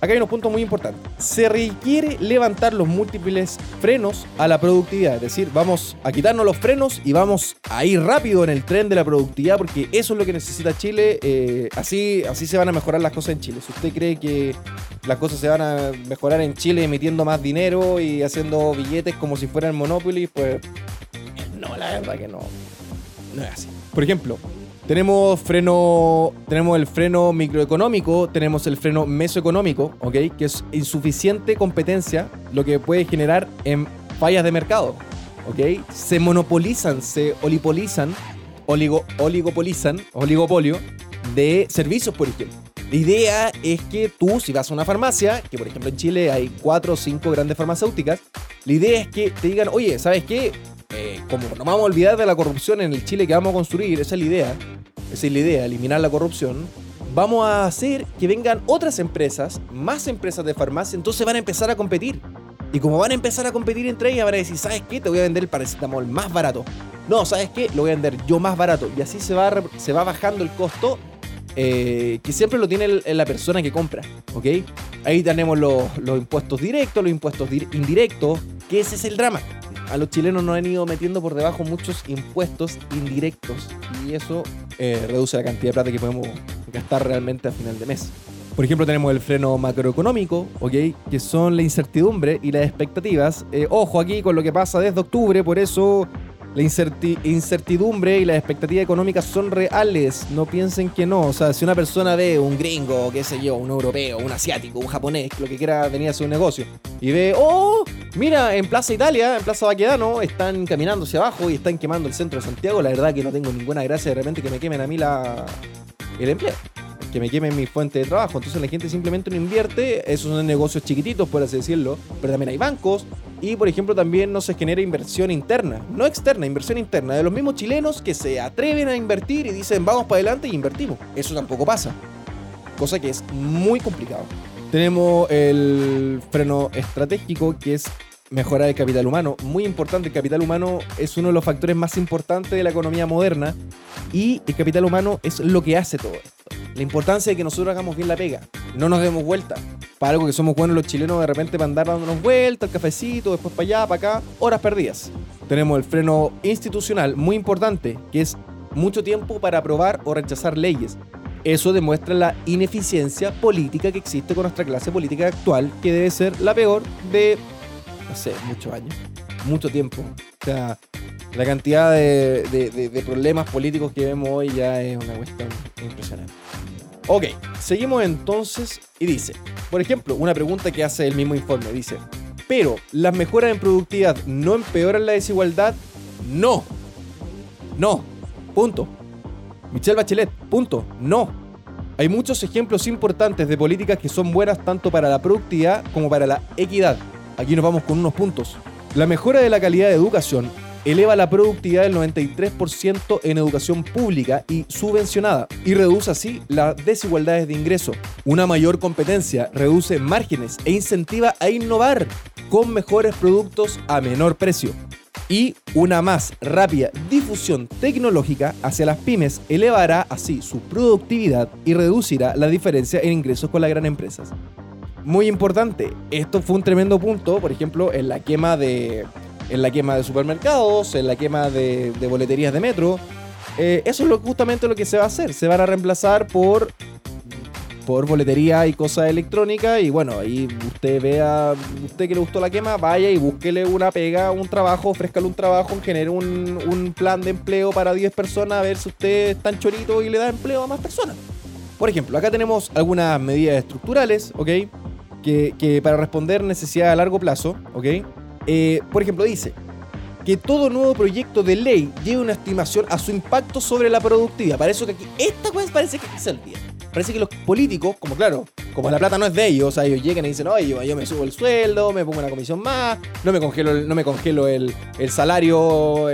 [SPEAKER 1] acá hay unos puntos muy importantes. Se requiere levantar los múltiples frenos a la productividad. Es decir, vamos a quitarnos los frenos y vamos a ir rápido en el tren de la productividad porque eso es lo que necesita Chile. Eh, así, así se van a mejorar las cosas en Chile. Si usted cree que las cosas se van a mejorar en Chile emitiendo más dinero y haciendo billetes como si fueran Monopoly, pues no, la verdad que no. No es así. Por ejemplo, tenemos freno, tenemos el freno microeconómico, tenemos el freno mesoeconómico, ¿ok? Que es insuficiente competencia, lo que puede generar en fallas de mercado, ¿ok? Se monopolizan, se olipolizan, oligo, oligopolizan, oligopolio de servicios, por ejemplo. La idea es que tú, si vas a una farmacia, que por ejemplo en Chile hay cuatro o cinco grandes farmacéuticas, la idea es que te digan, oye, ¿sabes qué? Eh, como no vamos a olvidar de la corrupción en el Chile que vamos a construir, esa es la idea, esa es la idea, eliminar la corrupción, vamos a hacer que vengan otras empresas, más empresas de farmacia, entonces van a empezar a competir. Y como van a empezar a competir entre ellas, van a decir, ¿sabes qué? Te voy a vender el paracetamol más barato. No, ¿sabes qué? Lo voy a vender yo más barato. Y así se va, se va bajando el costo eh, que siempre lo tiene la persona que compra, ¿ok? Ahí tenemos los, los impuestos directos, los impuestos indirectos, que ese es el drama a los chilenos nos han ido metiendo por debajo muchos impuestos indirectos y eso eh, reduce la cantidad de plata que podemos gastar realmente a final de mes. Por ejemplo, tenemos el freno macroeconómico, ¿ok? Que son la incertidumbre y las expectativas. Eh, ojo aquí con lo que pasa desde octubre, por eso la incertidumbre y las expectativas económicas son reales. No piensen que no. O sea, si una persona ve un gringo, qué sé yo, un europeo, un asiático, un japonés, lo que quiera venir a hacer un negocio, y ve, oh, mira, en Plaza Italia, en Plaza Baquedano, están caminando hacia abajo y están quemando el centro de Santiago. La verdad que no tengo ninguna gracia de repente que me quemen a mí la, el empleo que me quemen mi fuente de trabajo. Entonces la gente simplemente no invierte. Esos son negocios chiquititos, por así decirlo. Pero también hay bancos. Y por ejemplo también no se genera inversión interna. No externa, inversión interna. De los mismos chilenos que se atreven a invertir y dicen vamos para adelante y invertimos. Eso tampoco pasa. Cosa que es muy complicado. Tenemos el freno estratégico que es mejorar el capital humano. Muy importante, el capital humano es uno de los factores más importantes de la economía moderna y el capital humano es lo que hace todo esto. La importancia de que nosotros hagamos bien la pega, no nos demos vuelta. Para algo que somos buenos los chilenos de repente para andar dándonos vueltas, el cafecito, después para allá, para acá, horas perdidas. Tenemos el freno institucional, muy importante, que es mucho tiempo para aprobar o rechazar leyes. Eso demuestra la ineficiencia política que existe con nuestra clase política actual, que debe ser la peor de no sé, muchos años, mucho tiempo. O sea, la cantidad de, problemas políticos que vemos hoy ya es una cuestión impresionante. Ok, seguimos entonces y dice, por ejemplo, una pregunta que hace el mismo informe, dice, pero las mejoras en productividad no empeoran la desigualdad? No. No. Punto. Michelle Bachelet, punto. No. Hay muchos ejemplos importantes de políticas que son buenas tanto para la productividad como para la equidad. Aquí nos vamos con unos puntos. La mejora de la calidad de educación eleva la productividad del 93% en educación pública y subvencionada y reduce así las desigualdades de ingreso. Una mayor competencia reduce márgenes e incentiva a innovar con mejores productos a menor precio. Y una más rápida difusión tecnológica hacia las pymes elevará así su productividad y reducirá la diferencia en ingresos con las grandes empresas. Muy importante, esto fue un tremendo punto, por ejemplo, en la quema de, en la quema de supermercados, en la quema de, boleterías de metro. Eh, eso es lo, justamente lo que se va a hacer. Se van a reemplazar por por boletería y cosas electrónicas. Y bueno, ahí usted vea, usted que le gustó la quema, vaya y búsquele una pega, un trabajo, ofrézcale un trabajo, genere un, un plan de empleo para 10 personas, a ver si usted es tan chorito y le da empleo a más personas. Por ejemplo, acá tenemos algunas medidas estructurales, ¿ok? Que, para responder necesidades a largo plazo, ¿ok? Eh, por ejemplo, dice que todo nuevo proyecto de ley lleve una estimación a su impacto sobre la productividad. Para eso que aquí, esta cosa parece que el día parece que los políticos, como claro, como la plata no es de ellos, o sea, ellos llegan y dicen, oye, yo, me subo el sueldo, me pongo una comisión más, no me congelo, el, no me congelo el, salario,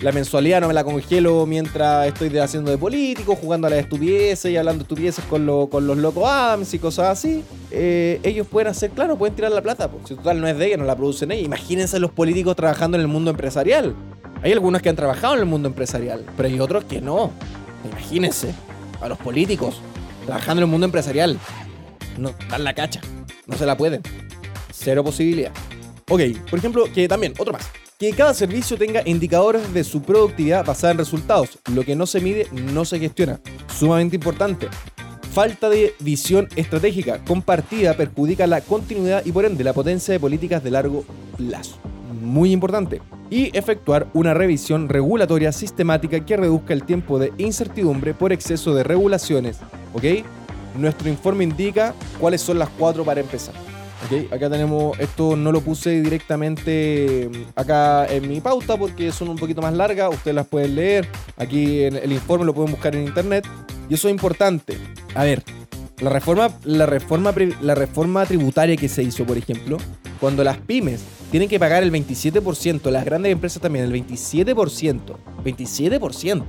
[SPEAKER 1] la mensualidad no me la congelo mientras estoy haciendo de político, jugando a las estupideces y hablando estupideces con, con los locos AMS y cosas así. Eh, ellos pueden hacer, claro, pueden tirar la plata, porque si total no es de ellos, no la producen ellos. Imagínense los políticos trabajando en el mundo empresarial. Hay algunos que han trabajado en el mundo empresarial, pero hay otros que no. Imagínense a los políticos, trabajando en el mundo empresarial. No, dan la cacha. No se la pueden. Cero posibilidad. Ok, por ejemplo, que también, otro más. Que cada servicio tenga indicadores de su productividad basada en resultados. Lo que no se mide no se gestiona. Sumamente importante. Falta de visión estratégica compartida perjudica la continuidad y por ende la potencia de políticas de largo plazo. Muy importante y efectuar una revisión regulatoria sistemática que reduzca el tiempo de incertidumbre por exceso de regulaciones. ¿Ok? Nuestro informe indica cuáles son las cuatro para empezar. ¿Ok? Acá tenemos, esto no lo puse directamente mm, acá en mi pauta porque son un poquito más largas, ustedes las pueden leer. Aquí en el informe lo pueden buscar en internet. Y eso es importante. A ver, la reforma, la reforma, la reforma tributaria que se hizo, por ejemplo, cuando las pymes tienen que pagar el 27%, las grandes empresas también el 27%, 27%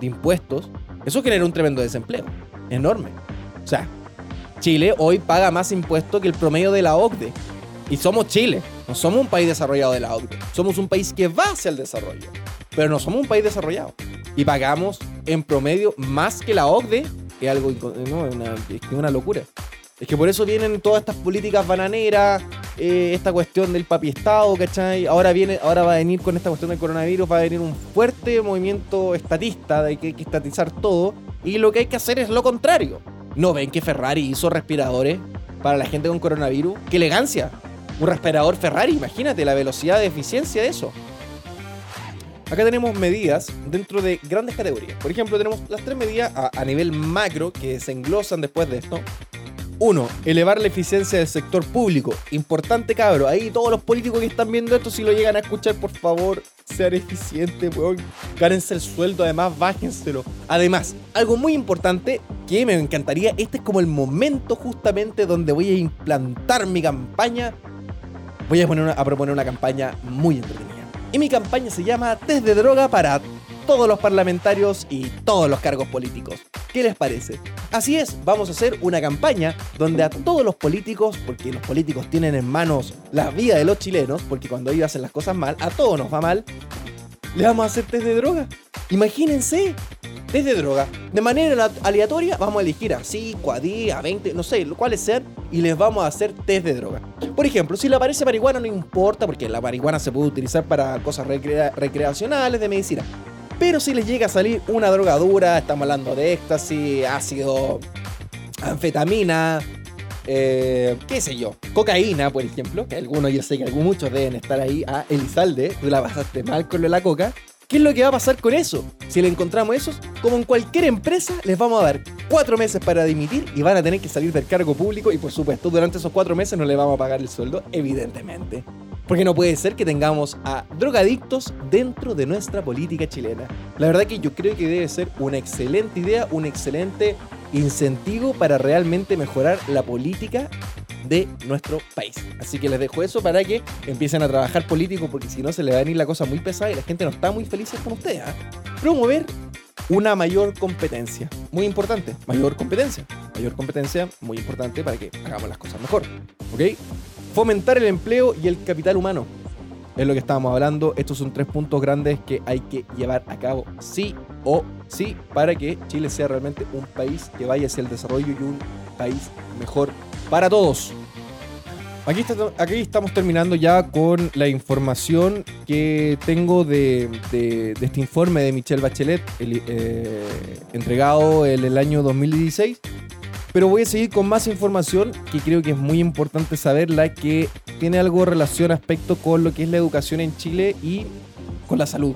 [SPEAKER 1] de impuestos, eso genera un tremendo desempleo, enorme. O sea, Chile hoy paga más impuestos que el promedio de la OCDE. Y somos Chile, no somos un país desarrollado de la OCDE, somos un país que va hacia el desarrollo, pero no somos un país desarrollado. Y pagamos en promedio más que la OCDE, es algo, no, es una locura. Es que por eso vienen todas estas políticas bananeras, eh, esta cuestión del papi estado, ¿cachai? Ahora, viene, ahora va a venir con esta cuestión del coronavirus, va a venir un fuerte movimiento estatista, de que hay que estatizar todo, y lo que hay que hacer es lo contrario. ¿No ven que Ferrari hizo respiradores para la gente con coronavirus? ¡Qué elegancia! Un respirador Ferrari, imagínate la velocidad de eficiencia de eso. Acá tenemos medidas dentro de grandes categorías. Por ejemplo, tenemos las tres medidas a, a nivel macro que se englosan después de esto. Uno, elevar la eficiencia del sector público. Importante, cabro. Ahí todos los políticos que están viendo esto, si lo llegan a escuchar, por favor, sean eficientes, weón. Gánense el sueldo, además, bájenselo. Además, algo muy importante que me encantaría, este es como el momento justamente donde voy a implantar mi campaña. Voy a, poner a proponer una campaña muy entretenida. Y mi campaña se llama Test de droga para todos los parlamentarios y todos los cargos políticos. ¿Qué les parece? Así es, vamos a hacer una campaña donde a todos los políticos, porque los políticos tienen en manos la vida de los chilenos, porque cuando ellos hacen las cosas mal, a todos nos va mal, le vamos a hacer test de droga. Imagínense, test de droga. De manera aleatoria vamos a elegir a 5, a 10, a 20, no sé, cuáles sean, y les vamos a hacer test de droga. Por ejemplo, si le aparece marihuana no importa, porque la marihuana se puede utilizar para cosas recreacionales, de medicina. Pero si les llega a salir una drogadura, estamos hablando de éxtasis, ácido, anfetamina, eh, qué sé yo, cocaína, por ejemplo, que algunos, yo sé que algunos, muchos deben estar ahí a Elizalde, tú la pasaste mal con lo de la coca. ¿Qué es lo que va a pasar con eso? Si le encontramos esos, como en cualquier empresa, les vamos a dar cuatro meses para dimitir y van a tener que salir del cargo público y por supuesto durante esos cuatro meses no le vamos a pagar el sueldo, evidentemente. Porque no puede ser que tengamos a drogadictos dentro de nuestra política chilena. La verdad que yo creo que debe ser una excelente idea, un excelente incentivo para realmente mejorar la política de nuestro país. Así que les dejo eso para que empiecen a trabajar político porque si no se le va a venir la cosa muy pesada y la gente no está muy feliz con ustedes. ¿ah? Promover una mayor competencia. Muy importante, mayor competencia. Mayor competencia, muy importante para que hagamos las cosas mejor. ¿Ok? Fomentar el empleo y el capital humano. Es lo que estábamos hablando. Estos son tres puntos grandes que hay que llevar a cabo sí o sí para que Chile sea realmente un país que vaya hacia el desarrollo y un país mejor para todos. Aquí, estamos terminando ya con la información que tengo de, este informe de Michelle Bachelet, eh, entregado en el año 2016. Pero voy a seguir con más información que creo que es muy importante saberla, que tiene algo relación aspecto con lo que es la educación en Chile y con la salud.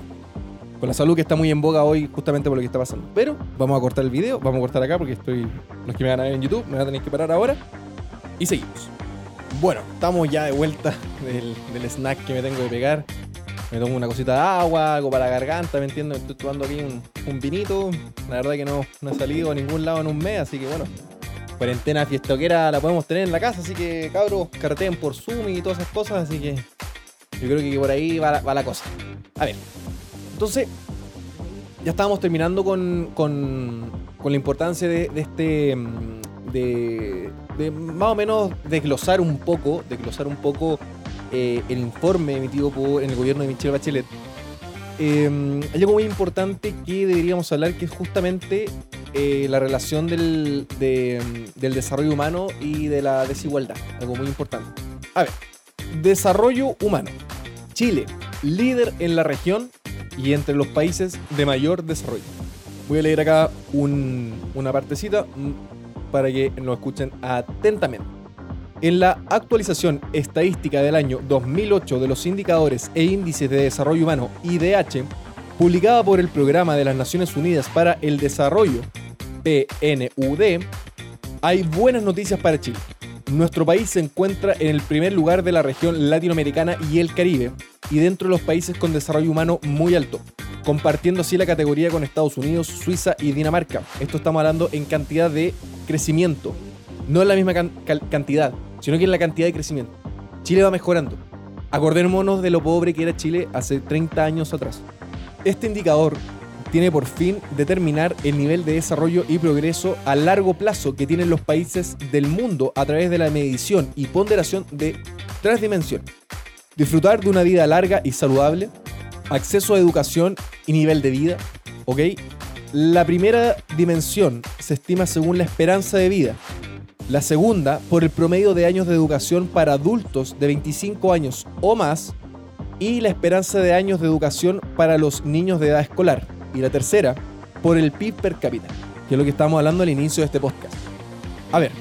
[SPEAKER 1] Con la salud que está muy en boga hoy justamente por lo que está pasando. Pero vamos a cortar el video, vamos a cortar acá porque estoy... Los que me van a ver en YouTube me van a tener que parar ahora. Y seguimos. Bueno, estamos ya de vuelta del, snack que me tengo que pegar. Me tomo una cosita de agua, algo para la garganta, ¿me entiendes? Estoy tomando aquí un, vinito. La verdad que no, no he salido a ningún lado en un mes, así que bueno. Cuarentena fiestoquera la podemos tener en la casa, así que cabros, carteen por Zoom y todas esas cosas, así que yo creo que por ahí va la, cosa. A ver, entonces, ya estábamos terminando con, con, la importancia de, de este mm, de, más o menos desglosar un poco, desglosar un poco eh, el informe emitido por, en el gobierno de Michelle Bachelet. Eh, hay algo muy importante que deberíamos hablar, que es justamente eh, la relación del, del desarrollo humano y de la desigualdad. Algo muy importante. A ver, desarrollo humano. Chile, líder en la región y entre los países de mayor desarrollo. Voy a leer acá una partecita para que nos escuchen atentamente. En la actualización estadística del año 2008 de los indicadores e índices de desarrollo humano IDH, publicada por el Programa de las Naciones Unidas para el Desarrollo, PNUD, hay buenas noticias para Chile. Nuestro país se encuentra en el primer lugar de la región latinoamericana y el Caribe, y dentro de los países con desarrollo humano muy alto, compartiendo así la categoría con Estados Unidos, Suiza y Dinamarca. Esto estamos hablando en cantidad de crecimiento. No es la misma cantidad, sino que en la cantidad de crecimiento. Chile va mejorando. Acordémonos de lo pobre que era Chile hace 30 años atrás. Este indicador tiene por fin determinar el nivel de desarrollo y progreso a largo plazo que tienen los países del mundo a través de la medición y ponderación de tres dimensiones. Disfrutar de una vida larga y saludable, acceso a educación y nivel de vida, ¿ok? La primera dimensión se estima según la esperanza de vida. La segunda, por el promedio de años de educación para adultos de 25 años o más. Y la esperanza de años de educación para los niños de edad escolar. Y la tercera, por el PIB per cápita, que es lo que estábamos hablando al inicio de este podcast. A ver,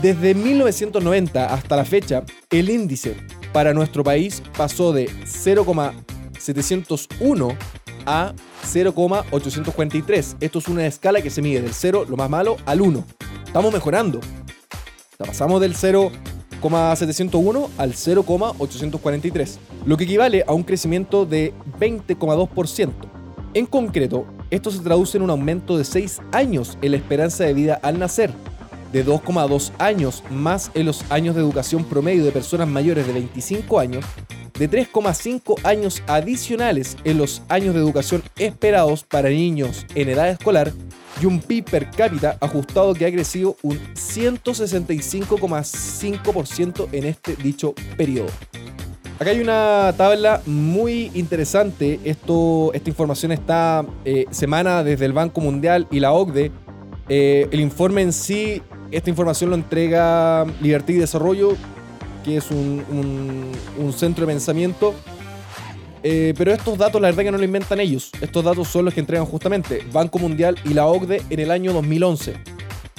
[SPEAKER 1] desde 1990 hasta la fecha, el índice para nuestro país pasó de 0,701 a 0,843. Esto es una escala que se mide del 0, lo más malo, al 1. Estamos mejorando. Pasamos del 0,701 al 0,843, lo que equivale a un crecimiento de 20,2%. En concreto, esto se traduce en un aumento de 6 años en la esperanza de vida al nacer, de 2,2 años más en los años de educación promedio de personas mayores de 25 años de 3,5 años adicionales en los años de educación esperados para niños en edad escolar y un PIB per cápita ajustado que ha crecido un 165,5% en este dicho periodo. Acá hay una tabla muy interesante. Esto, esta información está eh, semana desde el Banco Mundial y la OCDE. Eh, el informe en sí, esta información lo entrega Libertad y Desarrollo que es un, centro de pensamiento. Eh, pero estos datos, la verdad que no lo inventan ellos. Estos datos son los que entregan justamente Banco Mundial y la OCDE en el año 2011.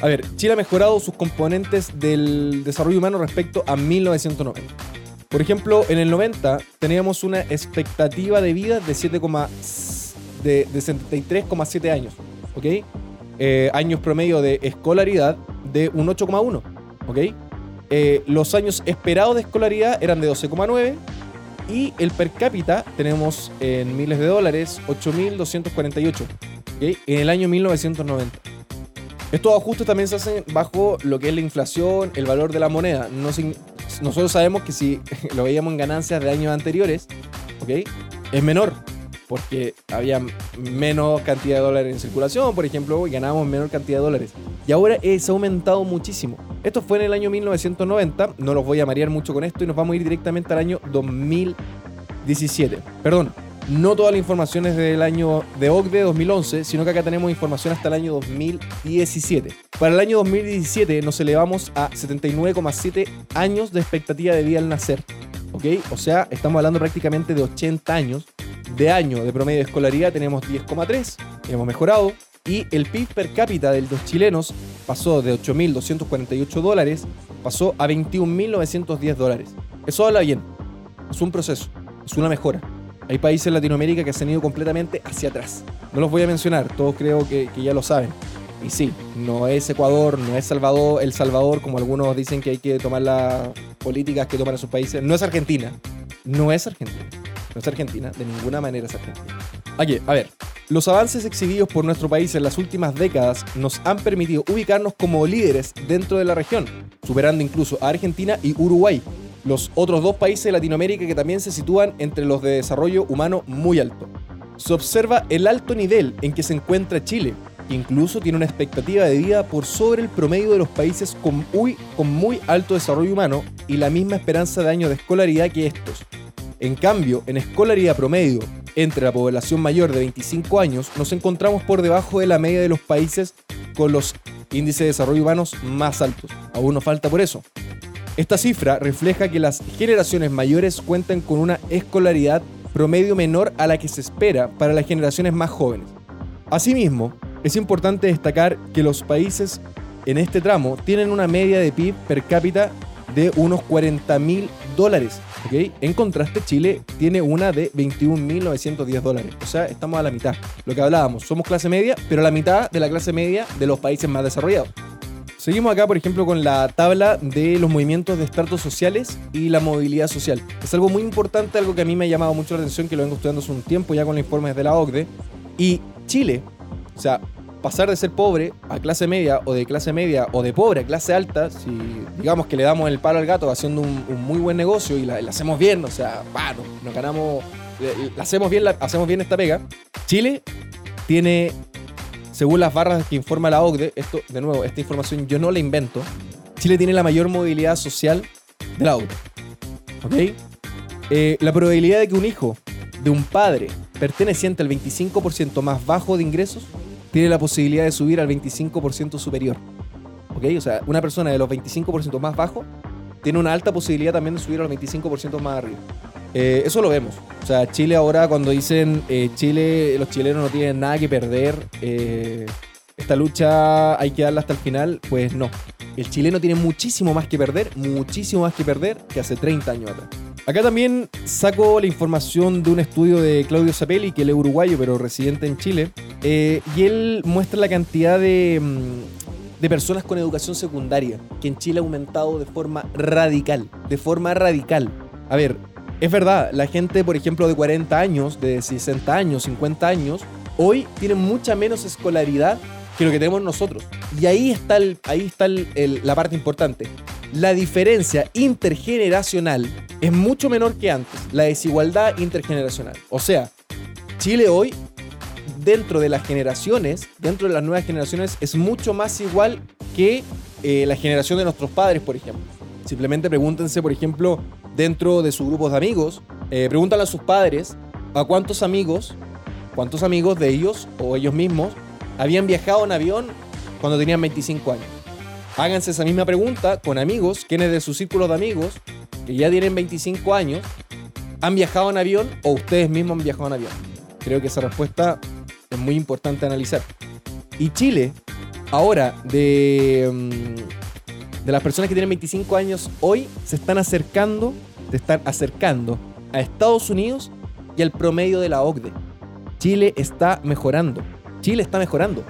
[SPEAKER 1] A ver, Chile ha mejorado sus componentes del desarrollo humano respecto a 1990. Por ejemplo, en el 90 teníamos una expectativa de vida de, 7, de, de 73,7 años. ¿Ok? Eh, años promedio de escolaridad de un 8,1. ¿Ok? Eh, los años esperados de escolaridad eran de 12,9 y el per cápita tenemos en miles de dólares 8.248 en el año 1990. Estos ajustes también se hacen bajo lo que es la inflación, el valor de la moneda. nosotros sabemos que si (laughs) lo veíamos en ganancias de años anteriores, es menor porque había menos cantidad de dólares en circulación, por ejemplo, y ganábamos menor cantidad de dólares. Y ahora se ha aumentado muchísimo. Esto fue en el año 1990, no los voy a marear mucho con esto y nos vamos a ir directamente al año 2017. Perdón, no toda la información es del año de OCDE 2011, sino que acá tenemos información hasta el año 2017. Para el año 2017 nos elevamos a 79,7 años de expectativa de vida al nacer. ¿Ok? O sea, estamos hablando prácticamente de 80 años. De año de promedio de escolaridad tenemos 10,3. Hemos mejorado. Y el PIB per cápita de los chilenos pasó de 8.248 dólares, pasó a 21.910 dólares. Eso habla bien. Es un proceso. Es una mejora. Hay países en Latinoamérica que se han ido completamente hacia atrás. No los voy a mencionar, todos creo que, ya lo saben. Y sí, no es Ecuador, no es Salvador, El Salvador, como algunos dicen que hay que tomar las políticas que toman esos países. No es Argentina. No es Argentina. No es Argentina. De ninguna manera es Argentina. Aquí, a ver. Los avances exhibidos por nuestro país en las últimas décadas nos han permitido ubicarnos como líderes dentro de la región, superando incluso a Argentina y Uruguay, los otros dos países de Latinoamérica que también se sitúan entre los de desarrollo humano muy alto. Se observa el alto nivel en que se encuentra Chile, incluso tiene una expectativa de vida por sobre el promedio de los países con muy, alto desarrollo humano y la misma esperanza de año de escolaridad que estos. En cambio, en escolaridad promedio entre la población mayor de 25 años, nos encontramos por debajo de la media de los países con los índices de desarrollo humanos más altos. Aún nos falta por eso. Esta cifra refleja que las generaciones mayores cuentan con una escolaridad promedio menor a la que se espera para las generaciones más jóvenes. Asimismo, es importante destacar que los países en este tramo tienen una media de PIB per cápita de unos 40 mil dólares. En contraste, Chile tiene una de 21.910 dólares. O sea, estamos a la mitad. Lo que hablábamos, somos clase media, pero la mitad de la clase media de los países más desarrollados. Seguimos acá, por ejemplo, con la tabla de los movimientos de estratos sociales y la movilidad social. Es algo muy importante, algo que a mí me ha llamado mucho la atención, que lo vengo estudiando hace un tiempo ya con los informes de la OCDE. Y Chile, o sea, pasar de ser pobre a clase media o de clase media o de pobre a clase alta, si digamos que le damos el palo al gato haciendo un, muy buen negocio y la, hacemos bien, o sea, bueno, nos ganamos, la hacemos bien, la, hacemos bien esta pega, Chile tiene según las barras que informa la OCDE, esto, de nuevo, esta información yo no la invento, Chile tiene la mayor movilidad social de la OCDE. ¿Ok? Eh, la probabilidad de que un hijo de un padre perteneciente al 25% más bajo de ingresos tiene la posibilidad de subir al 25% superior. ¿Ok? O sea, una persona de los 25% más bajo tiene una alta posibilidad también de subir al 25% más arriba. Eh, eso lo vemos. O sea, Chile ahora cuando dicen eh, Chile, los chilenos no tienen nada que perder, eh, esta lucha hay que darla hasta el final, pues no. El chileno tiene muchísimo más que perder, muchísimo más que perder que hace 30 años atrás. Acá también saco la información de un estudio de Claudio Zapelli, que él es uruguayo pero residente en Chile, y él muestra la cantidad de, mm, de personas con educación secundaria que en Chile ha aumentado de forma radical, de forma radical. A ver, es verdad, la gente, por ejemplo, de 40 años, de 60 años, 50 años, hoy tiene mucha menos escolaridad que lo que tenemos nosotros. Y ahí está, ahí está la parte importante. La diferencia intergeneracional es mucho menor que antes, la desigualdad intergeneracional. O sea, Chile hoy, dentro de las generaciones, dentro de las nuevas generaciones, es mucho más igual que eh, la generación de nuestros padres, por ejemplo. Simplemente pregúntense, por ejemplo, dentro de sus grupos de amigos, eh, pregúntale a sus padres a cuántos amigos, cuántos amigos de ellos o ellos mismos habían viajado en avión cuando tenían 25 años. Háganse esa misma pregunta con amigos, quienes de su círculo de amigos, que ya tienen 25 años, han viajado en avión o ustedes mismos han viajado en avión. Creo que esa respuesta es muy importante analizar. Y Chile, ahora de, mm, de las personas que tienen 25 años hoy, se están acercando de estar acercando a Estados Unidos y al promedio de la OCDE. Chile está mejorando. Chile está mejorando.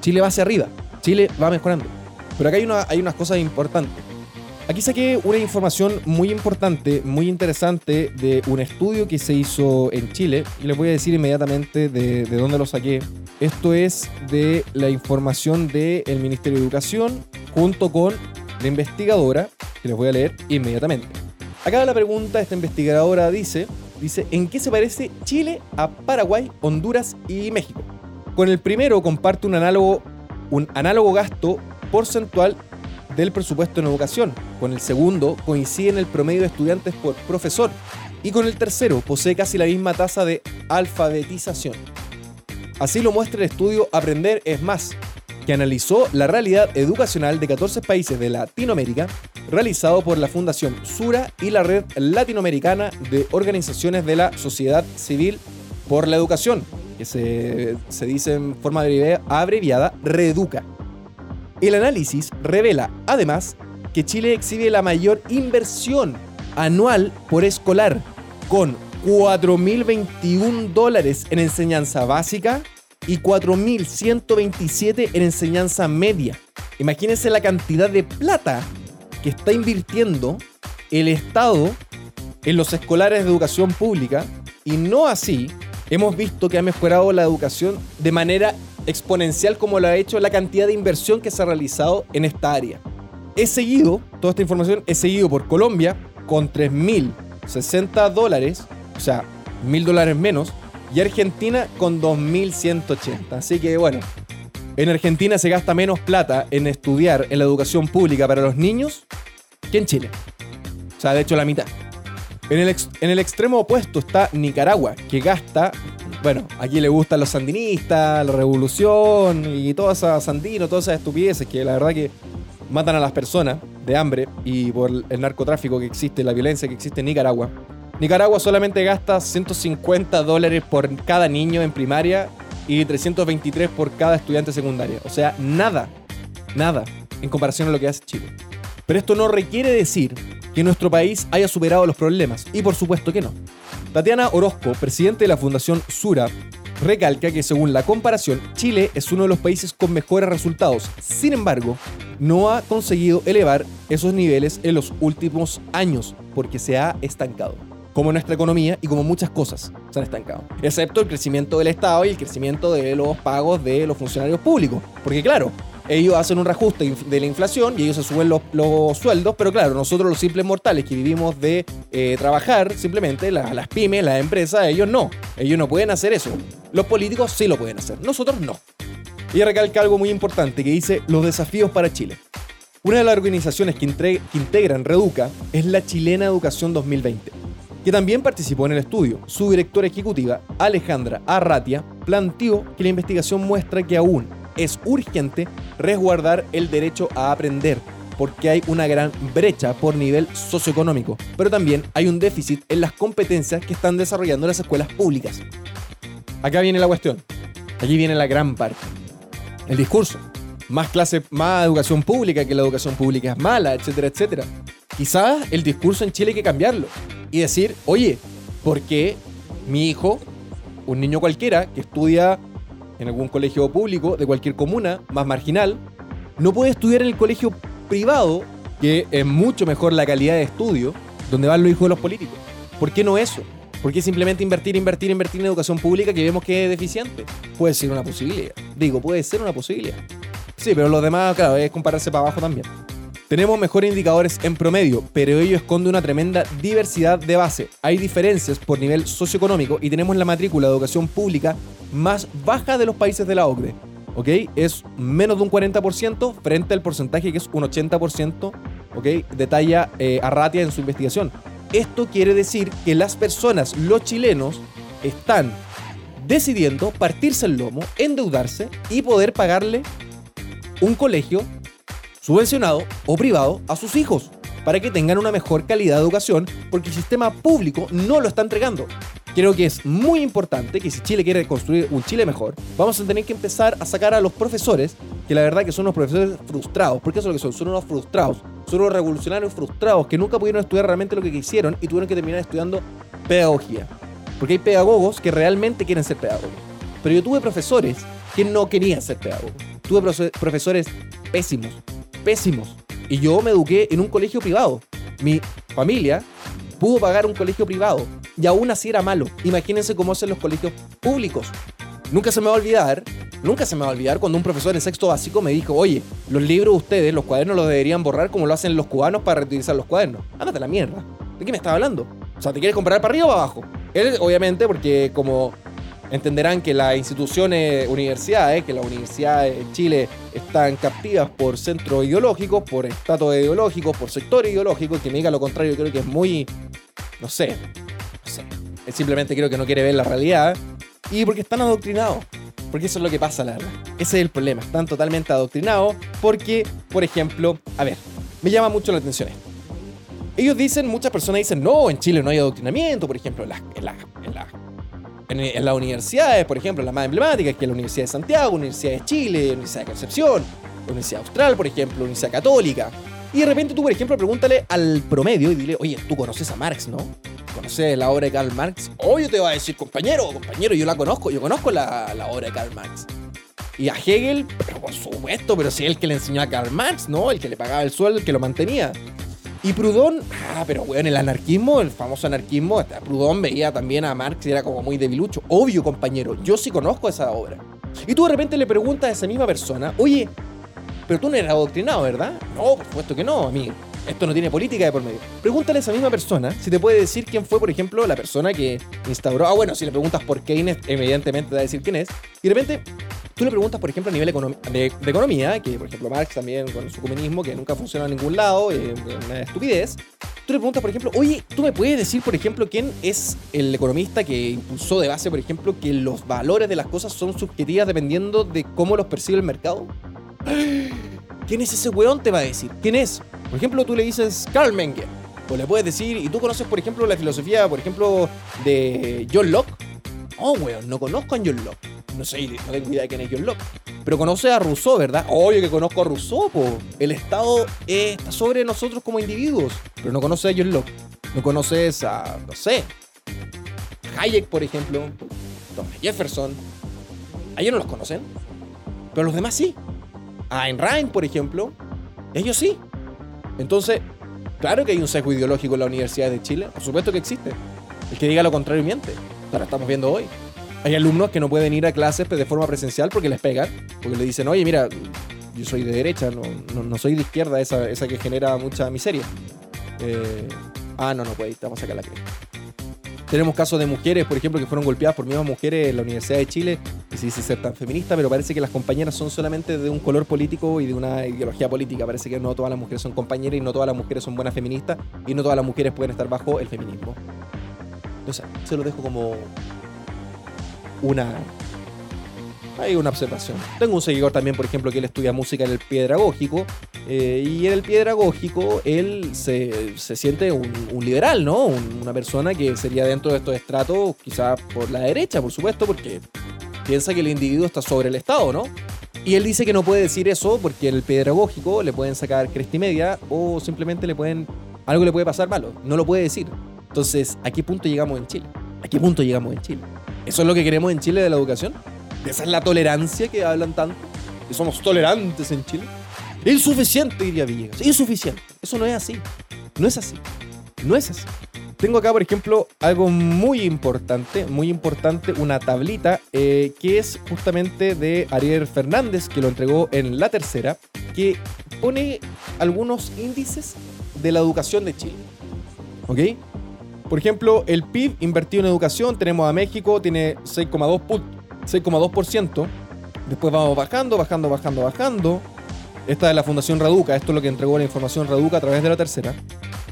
[SPEAKER 1] Chile va hacia arriba. Chile va mejorando. Pero acá hay, una, hay unas cosas importantes. Aquí saqué una información muy importante, muy interesante de un estudio que se hizo en Chile. Y les voy a decir inmediatamente de, de dónde lo saqué. Esto es de la información del Ministerio de Educación junto con la investigadora, que les voy a leer inmediatamente. Acá la pregunta, esta investigadora dice, dice, ¿en qué se parece Chile a Paraguay, Honduras y México? Con el primero comparte un análogo, gasto porcentual del presupuesto en educación. Con el segundo coincide en el promedio de estudiantes por profesor. Y con el tercero posee casi la misma tasa de alfabetización. Así lo muestra el estudio Aprender es más, que analizó la realidad educacional de 14 países de Latinoamérica, realizado por la Fundación Sura y la Red Latinoamericana de Organizaciones de la Sociedad Civil por la Educación, que se, se dice en forma abreviada REDUCA. El análisis revela, además, que Chile exhibe la mayor inversión anual por escolar, con 4.021 dólares en enseñanza básica y 4.127 en enseñanza media. Imagínense la cantidad de plata que está invirtiendo el Estado en los escolares de educación pública y no así hemos visto que ha mejorado la educación de manera exponencial como lo ha hecho la cantidad de inversión que se ha realizado en esta área. He seguido, toda esta información, he seguido por Colombia con 3.060 dólares, o sea, 1.000 dólares menos, y Argentina con 2.180. Así que bueno, en Argentina se gasta menos plata en estudiar en la educación pública para los niños que en Chile. O sea, de hecho la mitad. En el, extremo opuesto está Nicaragua, que gasta, bueno, aquí le gustan los sandinistas, la revolución y toda esa sandino, todas esas estupideces que la verdad que matan a las personas de hambre y por el narcotráfico que existe, la violencia que existe en Nicaragua. Nicaragua solamente gasta 150 dólares por cada niño en primaria y 323 por cada estudiante secundaria. O sea, nada, nada en comparación a lo que hace Chile. Pero esto no requiere decir que nuestro país haya superado los problemas, y por supuesto que no. Tatiana Orozco, presidente de la Fundación Sura, recalca que según la comparación, Chile es uno de los países con mejores resultados. Sin embargo, no ha conseguido elevar esos niveles en los últimos años porque se ha estancado como nuestra economía y como muchas cosas se han estancado. Excepto el crecimiento del Estado y el crecimiento de los pagos de los funcionarios públicos. Porque claro, ellos hacen un reajuste de la inflación y ellos se suben los, sueldos, pero claro, nosotros los simples mortales que vivimos de eh, trabajar, simplemente las pymes, las empresas, ellos no. Ellos no pueden hacer eso. Los políticos sí lo pueden hacer, nosotros no. Y recalca algo muy importante que dice los desafíos para Chile. Una de las organizaciones que, que integran Reduca es la Chilena Educación 2020 que también participó en el estudio. Su directora ejecutiva, Alejandra Arratia, planteó que la investigación muestra que aún es urgente resguardar el derecho a aprender, porque hay una gran brecha por nivel socioeconómico, pero también hay un déficit en las competencias que están desarrollando las escuelas públicas. Acá viene la cuestión, allí viene la gran parte. El discurso. Más clase, más educación pública, que la educación pública es mala, etcétera, etcétera. Quizás el discurso en Chile hay que cambiarlo y decir, oye, ¿por qué mi hijo, un niño cualquiera que estudia en algún colegio público de cualquier comuna más marginal, no puede estudiar en el colegio privado, que es mucho mejor la calidad de estudio, donde van los hijos de los políticos? ¿Por qué no eso? ¿Por qué simplemente invertir, invertir, invertir en educación pública que vemos que es deficiente? Puede ser una posibilidad. Digo, puede ser una posibilidad. Sí, pero lo demás, claro, es compararse para abajo también. Tenemos mejores indicadores en promedio, pero ello esconde una tremenda diversidad de base. Hay diferencias por nivel socioeconómico y tenemos la matrícula de educación pública más baja de los países de la OCDE. ¿Ok? Es menos de un 40% frente al porcentaje que es un 80%, ¿ok? Detalla eh, Arratia en su investigación. Esto quiere decir que las personas, los chilenos, están decidiendo partirse el lomo, endeudarse y poder pagarle un colegio subvencionado o privado a sus hijos para que tengan una mejor calidad de educación porque el sistema público no lo está entregando. Creo que es muy importante que si Chile quiere construir un Chile mejor, vamos a tener que empezar a sacar a los profesores, que la verdad que son unos profesores frustrados, porque eso es lo que son, son unos frustrados, son unos revolucionarios frustrados que nunca pudieron estudiar realmente lo que quisieron y tuvieron que terminar estudiando pedagogía. Porque hay pedagogos que realmente quieren ser pedagogos. Pero yo tuve profesores que no querían ser pedagogos. Tuve profesores pésimos, pésimos. Y yo me eduqué en un colegio privado. Mi familia pudo pagar un colegio privado y aún así era malo. Imagínense cómo hacen los colegios públicos. Nunca se me va a olvidar, nunca se me va a olvidar cuando un profesor en sexto básico me dijo, oye, los libros de ustedes, los cuadernos los deberían borrar como lo hacen los cubanos para reutilizar los cuadernos. Ándate la mierda. ¿De qué me estaba hablando? O sea, ¿te quieres comprar para arriba o para abajo? Él, obviamente, porque como entenderán que las instituciones, universidades, que las universidades en Chile están captivas por centros ideológicos, por estatus ideológicos, por sectores ideológicos, que me diga lo contrario creo que es muy, no sé, no sé, simplemente creo que no quiere ver la realidad y porque están adoctrinados, Porque eso es lo que pasa, la verdad. Ese es el problema. Están totalmente adoctrinados porque, por ejemplo, a ver, me llama mucho la atención esto. Ellos dicen, muchas personas dicen, no, en Chile no hay adoctrinamiento, por ejemplo, en las, las universidades, por ejemplo, las más emblemáticas, que es la Universidad de Santiago, Universidad de Chile, Universidad de Concepción, Universidad Austral, por ejemplo, Universidad Católica. Y de repente tú, por ejemplo, pregúntale al promedio y dile, oye, tú conoces a Marx, ¿no? ¿Conoces la obra de Karl Marx? Obvio te va a decir, compañero, compañero, yo la conozco, yo conozco la, la obra de Karl Marx. Y a Hegel, pero por supuesto, pero si es el que le enseñó a Karl Marx, ¿no? El que le pagaba el sueldo, el que lo mantenía. Y Proudhon, ah, pero weón, el anarquismo, el famoso anarquismo, Proudhon veía también a Marx y era como muy debilucho. Obvio, compañero, yo sí conozco esa obra. Y tú de repente le preguntas a esa misma persona, oye, pero tú no eres adoctrinado, ¿verdad? No, por supuesto que no, amigo. Esto no tiene política de por medio. Pregúntale a esa misma persona si te puede decir quién fue, por ejemplo, la persona que instauró. Ah, bueno, si le preguntas por Keynes, evidentemente te va a decir quién es. Y de repente Tú le preguntas, por ejemplo, a nivel de, economía, que por ejemplo Marx también con su comunismo, que nunca funciona en ningún lado, eh, una estupidez. Tú le preguntas, por ejemplo, oye, ¿tú me puedes decir, por ejemplo, quién es el economista que impulsó de base, por ejemplo, que los valores de las cosas son subjetivas dependiendo de cómo los percibe el mercado? (gasps) ¿Quién es ese weón? Te va a decir. ¿Quién es? Por ejemplo, tú le dices Carl Menger. O le puedes decir, y tú conoces, por ejemplo, la filosofía, por ejemplo, de John Locke. Oh, weón, no conozco a John Locke no sé, no tengo idea de quién es John Locke. Pero conoce a Rousseau, ¿verdad? Oye, que conozco a Rousseau, po. El Estado está sobre nosotros como individuos. Pero no conoce a John Locke. No conoces a, no sé, Hayek, por ejemplo. Thomas Jefferson. Ellos no los conocen. Pero los demás sí. A Ayn Rand, por ejemplo. Ellos sí. Entonces, claro que hay un sesgo ideológico en la Universidad de Chile. Por supuesto que existe. El que diga lo contrario miente. Lo estamos viendo hoy. Hay alumnos que no pueden ir a clases de forma presencial porque les pegan, porque le dicen, oye, mira, yo soy de derecha, no, soy de izquierda, esa, esa que genera mucha miseria. Eh, ah, no, no puede ir, vamos a la cresta. Tenemos casos de mujeres, por ejemplo, que fueron golpeadas por mismas mujeres en la Universidad de Chile, y se dice ser tan feminista, pero parece que las compañeras son solamente de un color político y de una ideología política. Parece que no todas las mujeres son compañeras y no todas las mujeres son buenas feministas y no todas las mujeres pueden estar bajo el feminismo. No sé, se lo dejo como una hay una observación. Tengo un seguidor también, por ejemplo, que él estudia música en el Piedragógico. Eh, y en el Piedragógico él se, se siente un, liberal, ¿no? una persona que sería dentro de estos estratos, quizás por la derecha, por supuesto, porque piensa que el individuo está sobre el Estado, ¿no? Y él dice que no puede decir eso porque en el Piedragógico le pueden sacar cresta y media o simplemente le pueden. algo le puede pasar malo. No lo puede decir. Entonces, ¿a qué punto llegamos en Chile? ¿A qué punto llegamos en Chile? ¿Eso es lo que queremos en Chile de la educación? ¿Esa es la tolerancia que hablan tanto? ¿Que somos tolerantes en Chile? Insuficiente, diría Villegas. Insuficiente. Eso no es así. No es así. No es así. Tengo acá, por ejemplo, algo muy importante, muy importante, una tablita eh, que es justamente de Ariel Fernández, que lo entregó en la tercera, que pone algunos índices de la educación de Chile. ¿Ok? Por ejemplo, el PIB invertido en educación, tenemos a México, tiene 6,2%. Después vamos bajando, bajando, bajando, bajando. Esta es la Fundación Raduca, esto es lo que entregó la información Raduca a través de la tercera.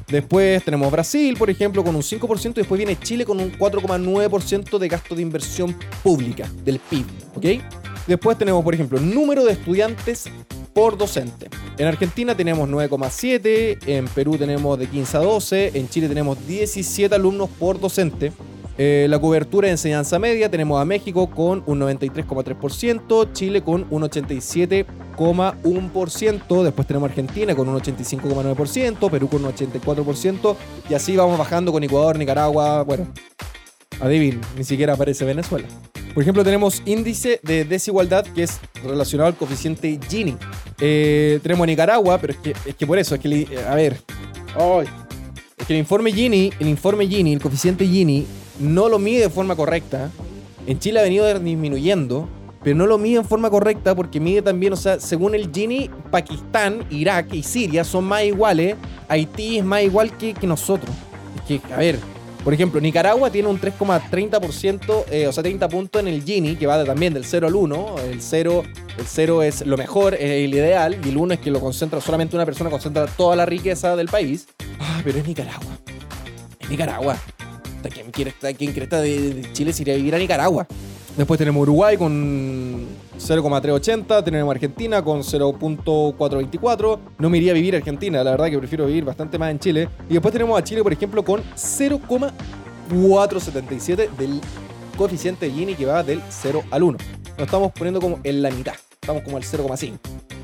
[SPEAKER 1] Después tenemos Brasil, por ejemplo, con un 5%, y después viene Chile con un 4,9% de gasto de inversión pública del PIB, ¿ok? Después tenemos, por ejemplo, número de estudiantes por docente. En Argentina tenemos 9,7, en Perú tenemos de 15 a 12, en Chile tenemos 17 alumnos por docente. Eh, la cobertura de enseñanza media tenemos a México con un 93,3%, Chile con un 87,1%, después tenemos Argentina con un 85,9%, Perú con un 84% y así vamos bajando con Ecuador, Nicaragua, bueno, adivin, ni siquiera aparece Venezuela. Por ejemplo, tenemos índice de desigualdad que es relacionado al coeficiente Gini. Eh, tenemos Nicaragua, pero es que, es que por eso, es que, a ver, es que el informe Gini, el informe Gini, el coeficiente Gini, no lo mide de forma correcta. En Chile ha venido disminuyendo, pero no lo mide en forma correcta porque mide también, o sea, según el Gini, Pakistán, Irak y Siria son más iguales, Haití es más igual que, que nosotros. Es que, a ver, por ejemplo, Nicaragua tiene un 3,30%, eh, o sea, 30 puntos en el Gini, que va también del 0 al 1. El 0, el 0 es lo mejor, es el ideal, y el 1 es que lo concentra solamente una persona, concentra toda la riqueza del país. Ah, pero es Nicaragua. Es Nicaragua. ¿Quién quiere, estar de, Chile si iría a vivir a Nicaragua? Después tenemos Uruguay con 0,380, tenemos Argentina con 0.424. No me iría a vivir Argentina, la verdad que prefiero vivir bastante más en Chile. Y después tenemos a Chile, por ejemplo, con 0,477 del coeficiente Gini que va del 0 al 1. Nos estamos poniendo como en la mitad, estamos como al 0,5.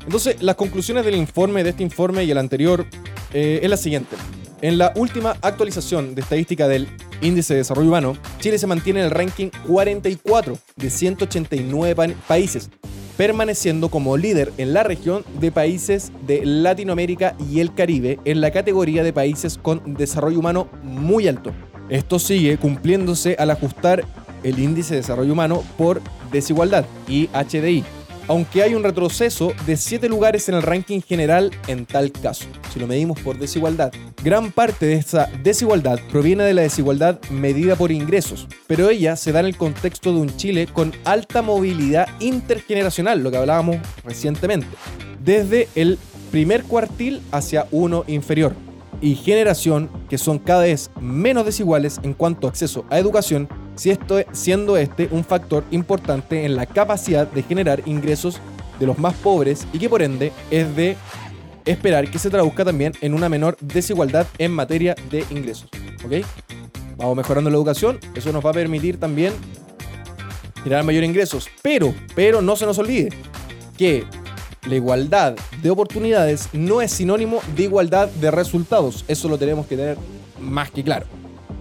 [SPEAKER 1] Entonces, las conclusiones del informe, de este informe y el anterior, eh, es la siguiente. En la última actualización de estadística del Índice de Desarrollo Humano, Chile se mantiene en el ranking 44 de 189 países, permaneciendo como líder en la región de países de Latinoamérica y el Caribe en la categoría de países con desarrollo humano muy alto. Esto sigue cumpliéndose al ajustar el índice de desarrollo humano por desigualdad, IHDI, aunque hay un retroceso de 7 lugares en el ranking general en tal caso, si lo medimos por desigualdad. Gran parte de esa desigualdad proviene de la desigualdad medida por ingresos, pero ella se da en el contexto de un Chile con alta movilidad intergeneracional, lo que hablábamos recientemente, desde el primer cuartil hacia uno inferior y generación que son cada vez menos desiguales en cuanto a acceso a educación, si esto, siendo este un factor importante en la capacidad de generar ingresos de los más pobres y que por ende es de esperar que se traduzca también en una menor desigualdad en materia de ingresos. ¿Ok? Vamos mejorando la educación, eso nos va a permitir también generar mayor ingresos, pero, pero no se nos olvide que la igualdad de oportunidades no es sinónimo de igualdad de resultados. Eso lo tenemos que tener más que claro.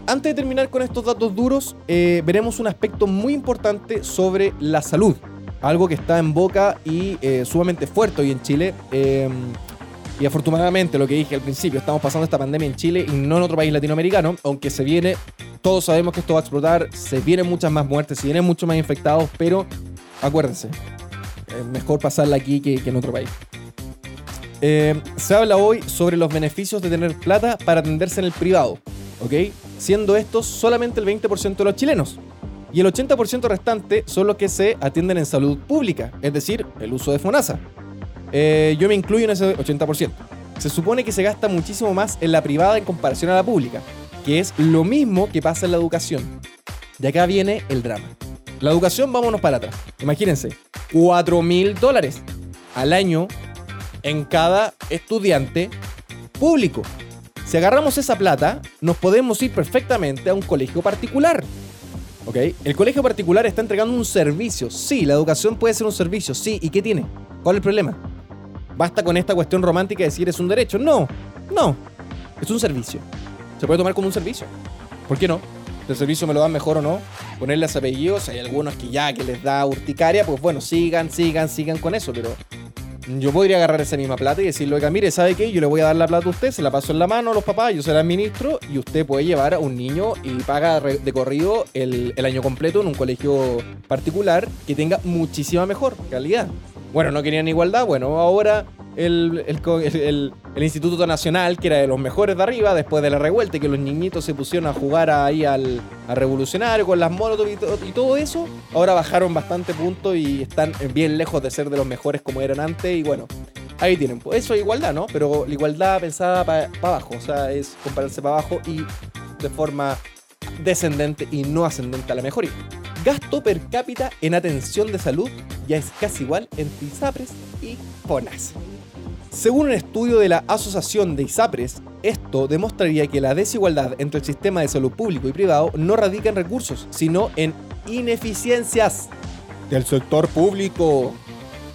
[SPEAKER 1] Antes de terminar con estos datos duros, eh, veremos un aspecto muy importante sobre la salud. Algo que está en boca y eh, sumamente fuerte hoy en Chile. Em, y afortunadamente, lo que dije al principio, estamos pasando esta pandemia en Chile y no en otro país latinoamericano, aunque se viene, todos sabemos que esto va a explotar, se vienen muchas más muertes, se vienen muchos más infectados, pero acuérdense, es mejor pasarla aquí que, en otro país. Eh, se habla hoy sobre los beneficios de tener plata para atenderse en el privado, ¿ok? Siendo estos solamente el 20% de los chilenos. Y el 80% restante son los que se atienden en salud pública, es decir, el uso de FONASA. Eh, yo me incluyo en ese 80%. Se supone que se gasta muchísimo más en la privada en comparación a la pública, que es lo mismo que pasa en la educación. De acá viene el drama. La educación, vámonos para atrás. Imagínense, 4 mil dólares al año en cada estudiante público. Si agarramos esa plata, nos podemos ir perfectamente a un colegio particular. ¿Ok? El colegio particular está entregando un servicio. Sí, la educación puede ser un servicio. Sí, ¿y qué tiene? ¿Cuál es el problema? ¿Basta con esta cuestión romántica de decir es un derecho? No, no. Es un servicio. Se puede tomar como un servicio. ¿Por qué no? el servicio me lo dan mejor o no, ponerles apellidos, hay algunos que ya que les da urticaria, pues bueno, sigan, sigan, sigan con eso, pero yo podría agarrar esa misma plata y decirle, oiga, mire, ¿sabe qué? Yo le voy a dar la plata a usted, se la paso en la mano a los papás, yo se la administro y usted puede llevar a un niño y paga de corrido el, el año completo en un colegio particular que tenga muchísima mejor calidad. Bueno, no querían igualdad, bueno, ahora el, Instituto Nacional, que era de los mejores de arriba, después de la revuelta, que los niñitos se pusieron a jugar ahí al, revolucionario con las motos y, todo eso, ahora bajaron bastante puntos y están bien lejos de ser de los mejores como eran antes. Y bueno, ahí tienen. Pues eso es igualdad, ¿no? Pero la igualdad pensada para abajo, o sea, es compararse para abajo y de forma descendente y no ascendente a la mejoría. Gasto per cápita en atención de salud ya es casi igual entre ISAPRES y FONAS. Según un estudio de la Asociación de ISAPRES, esto demostraría que la desigualdad entre el sistema de salud público y privado no radica en recursos, sino en ineficiencias del sector público.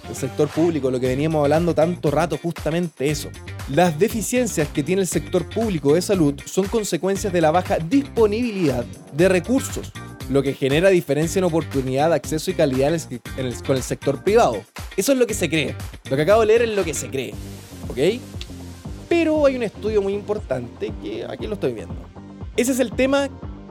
[SPEAKER 1] El sector público, lo que veníamos hablando tanto rato, justamente eso. Las deficiencias que tiene el sector público de salud son consecuencias de la baja disponibilidad de recursos, lo que genera diferencia en oportunidad, acceso y calidad con el sector privado. Eso es lo que se cree. Lo que acabo de leer es lo que se cree. ¿Ok? Pero hay un estudio muy importante que aquí lo estoy viendo. Ese es el tema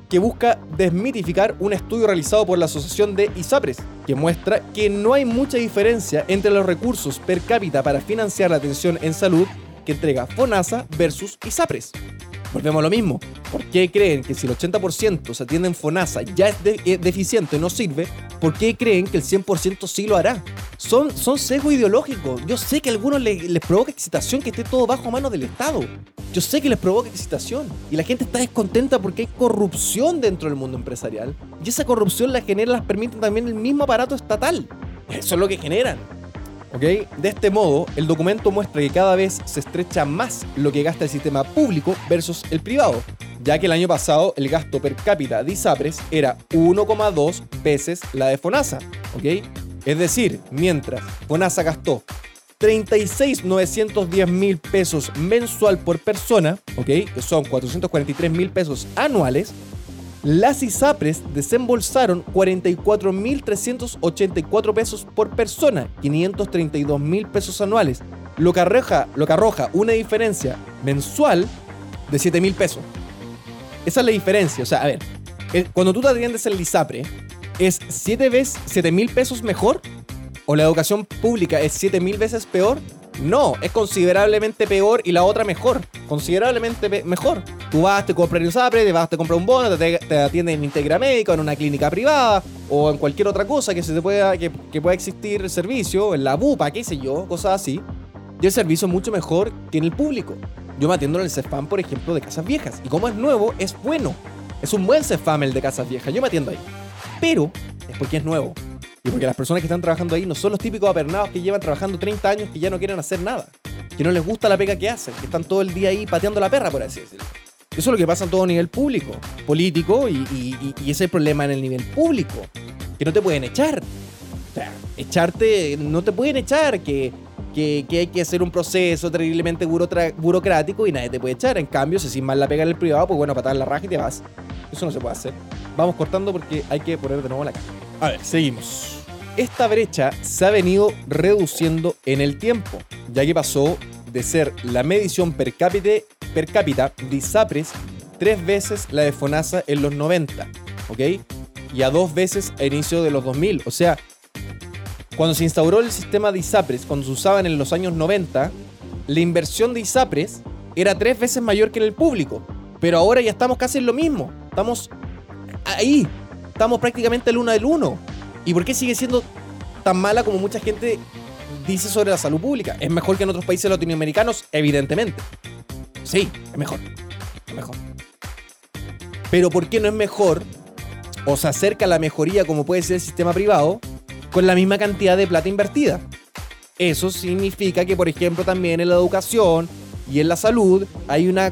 [SPEAKER 1] que busca desmitificar un estudio realizado por la Asociación de ISAPRES, que muestra que no hay mucha diferencia entre los recursos per cápita para financiar la atención en salud que entrega FONASA versus ISAPRES. Volvemos a lo mismo. ¿Por qué creen que si el 80% se atiende en FONASA ya es, deficiente, no sirve? ¿Por qué creen que el 100% sí lo hará? Son, son sesgo ideológico. Yo sé que a algunos les, les provoca excitación que esté todo bajo mano del Estado. Yo sé que les provoca excitación. Y la gente está descontenta porque hay corrupción dentro del mundo empresarial. Y esa corrupción la genera, las permite también el mismo aparato estatal. Eso es lo que generan. De este modo, el documento muestra que cada vez se estrecha más lo que gasta el sistema público versus el privado, ya que el año pasado el gasto per cápita de ISAPRES era 1,2 veces la de FONASA. Es decir, mientras FONASA gastó 36,910 mil pesos mensual por persona, que son 443 mil pesos anuales, las ISAPRES desembolsaron 44.384 pesos por persona, 532.000 pesos anuales, lo que, arroja, una diferencia mensual de 7.000 pesos. Esa es la diferencia. O sea, a ver, cuando tú te atiendes el ISAPRE, ¿es 7 veces 7.000 pesos mejor? ¿O la educación pública es 7.000 veces peor? No, es considerablemente peor y la otra mejor. Considerablemente mejor. Tú vas, te compras un SAPRE, te vas, te compras un bono, te, te atienden en Integra Médica, en una clínica privada o en cualquier otra cosa que, se te pueda, que, pueda existir el servicio, en la BUPA, qué sé yo, cosas así. Y el servicio es mucho mejor que en el público. Yo me atiendo en el CEFAM, por ejemplo, de Casas Viejas. Y como es nuevo, es bueno. Es un buen CEFAM el de Casas Viejas. Yo me atiendo ahí. Pero es porque es nuevo. Y porque las personas que están trabajando ahí no son los típicos apernados que llevan trabajando 30 años que ya no quieren hacer nada. Que no les gusta la pega que hacen, que están todo el día ahí pateando la perra, por así decirlo. Eso es lo que pasa en todo nivel público, político, y, ese es el problema en el nivel público. Que no te pueden echar. O sea, echarte, no te pueden echar, que, que, hay que hacer un proceso terriblemente burocrático y nadie te puede echar. En cambio, si sin mal la pega en el privado, pues bueno, patar la raja y te vas. Eso no se puede hacer. Vamos cortando porque hay que poner de nuevo la cara. A ver, seguimos. Esta brecha se ha venido reduciendo en el tiempo, ya que pasó de ser la medición per cápita, per cápita de ISAPRES tres veces la de FONASA en los 90, ¿ok? Y a dos veces a inicio de los 2000. O sea, cuando se instauró el sistema de ISAPRES, cuando se usaban en los años 90, la inversión de ISAPRES era tres veces mayor que en el público. Pero ahora ya estamos casi en lo mismo. Estamos ahí, estamos prácticamente el uno del uno. ¿Y por qué sigue siendo tan mala como mucha gente dice sobre la salud pública? ¿Es mejor que en otros países latinoamericanos? Evidentemente. Sí, es mejor. Es mejor. Pero ¿por qué no es mejor o se acerca a la mejoría como puede ser el sistema privado con la misma cantidad de plata invertida? Eso significa que, por ejemplo, también en la educación y en la salud hay una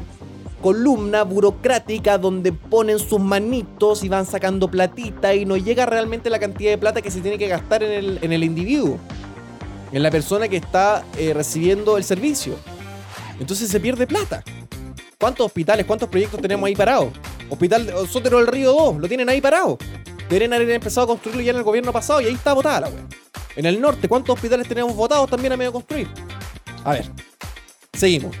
[SPEAKER 1] columna burocrática donde ponen sus manitos y van sacando platita y no llega realmente la cantidad de plata que se tiene que gastar en el, en el individuo, en la persona que está eh, recibiendo el servicio. Entonces se pierde plata. ¿Cuántos hospitales, cuántos proyectos tenemos ahí parados? Hospital Sotero del Río 2, lo tienen ahí parado. Deberían haber empezado a construirlo ya en el gobierno pasado y ahí está botada la wea. En el norte, ¿cuántos hospitales tenemos votados también a medio construir? A ver, seguimos.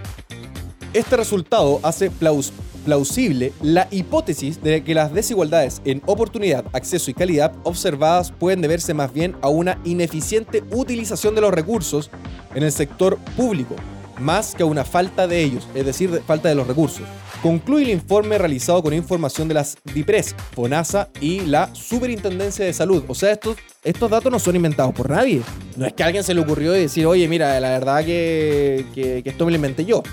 [SPEAKER 1] Este resultado hace plausible la hipótesis de que las desigualdades en oportunidad, acceso y calidad observadas pueden deberse más bien a una ineficiente utilización de los recursos en el sector público, más que a una falta de ellos, es decir, falta de los recursos. Concluye el informe realizado con información de las DIPRES, FONASA y la Superintendencia de Salud. O sea, estos, estos datos no son inventados por nadie. No es que a alguien se le ocurrió decir, oye, mira, la verdad que, que esto me lo inventé yo.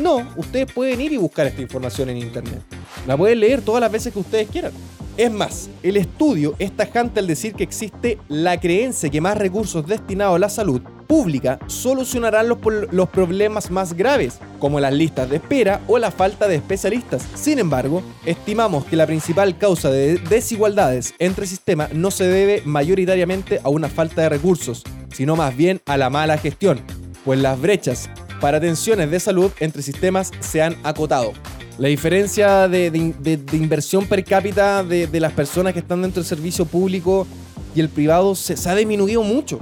[SPEAKER 1] No, ustedes pueden ir y buscar esta información en internet. La pueden leer todas las veces que ustedes quieran. Es más, el estudio es tajante al decir que existe la creencia que más recursos destinados a la salud pública solucionarán los, los, problemas más graves, como las listas de espera o la falta de especialistas. Sin embargo, estimamos que la principal causa de desigualdades entre sistemas no se debe mayoritariamente a una falta de recursos, sino más bien a la mala gestión, pues las brechas para atenciones de salud entre sistemas se han acotado. La diferencia de, inversión per cápita de, las personas que están dentro del servicio público y el privado se, ha disminuido mucho.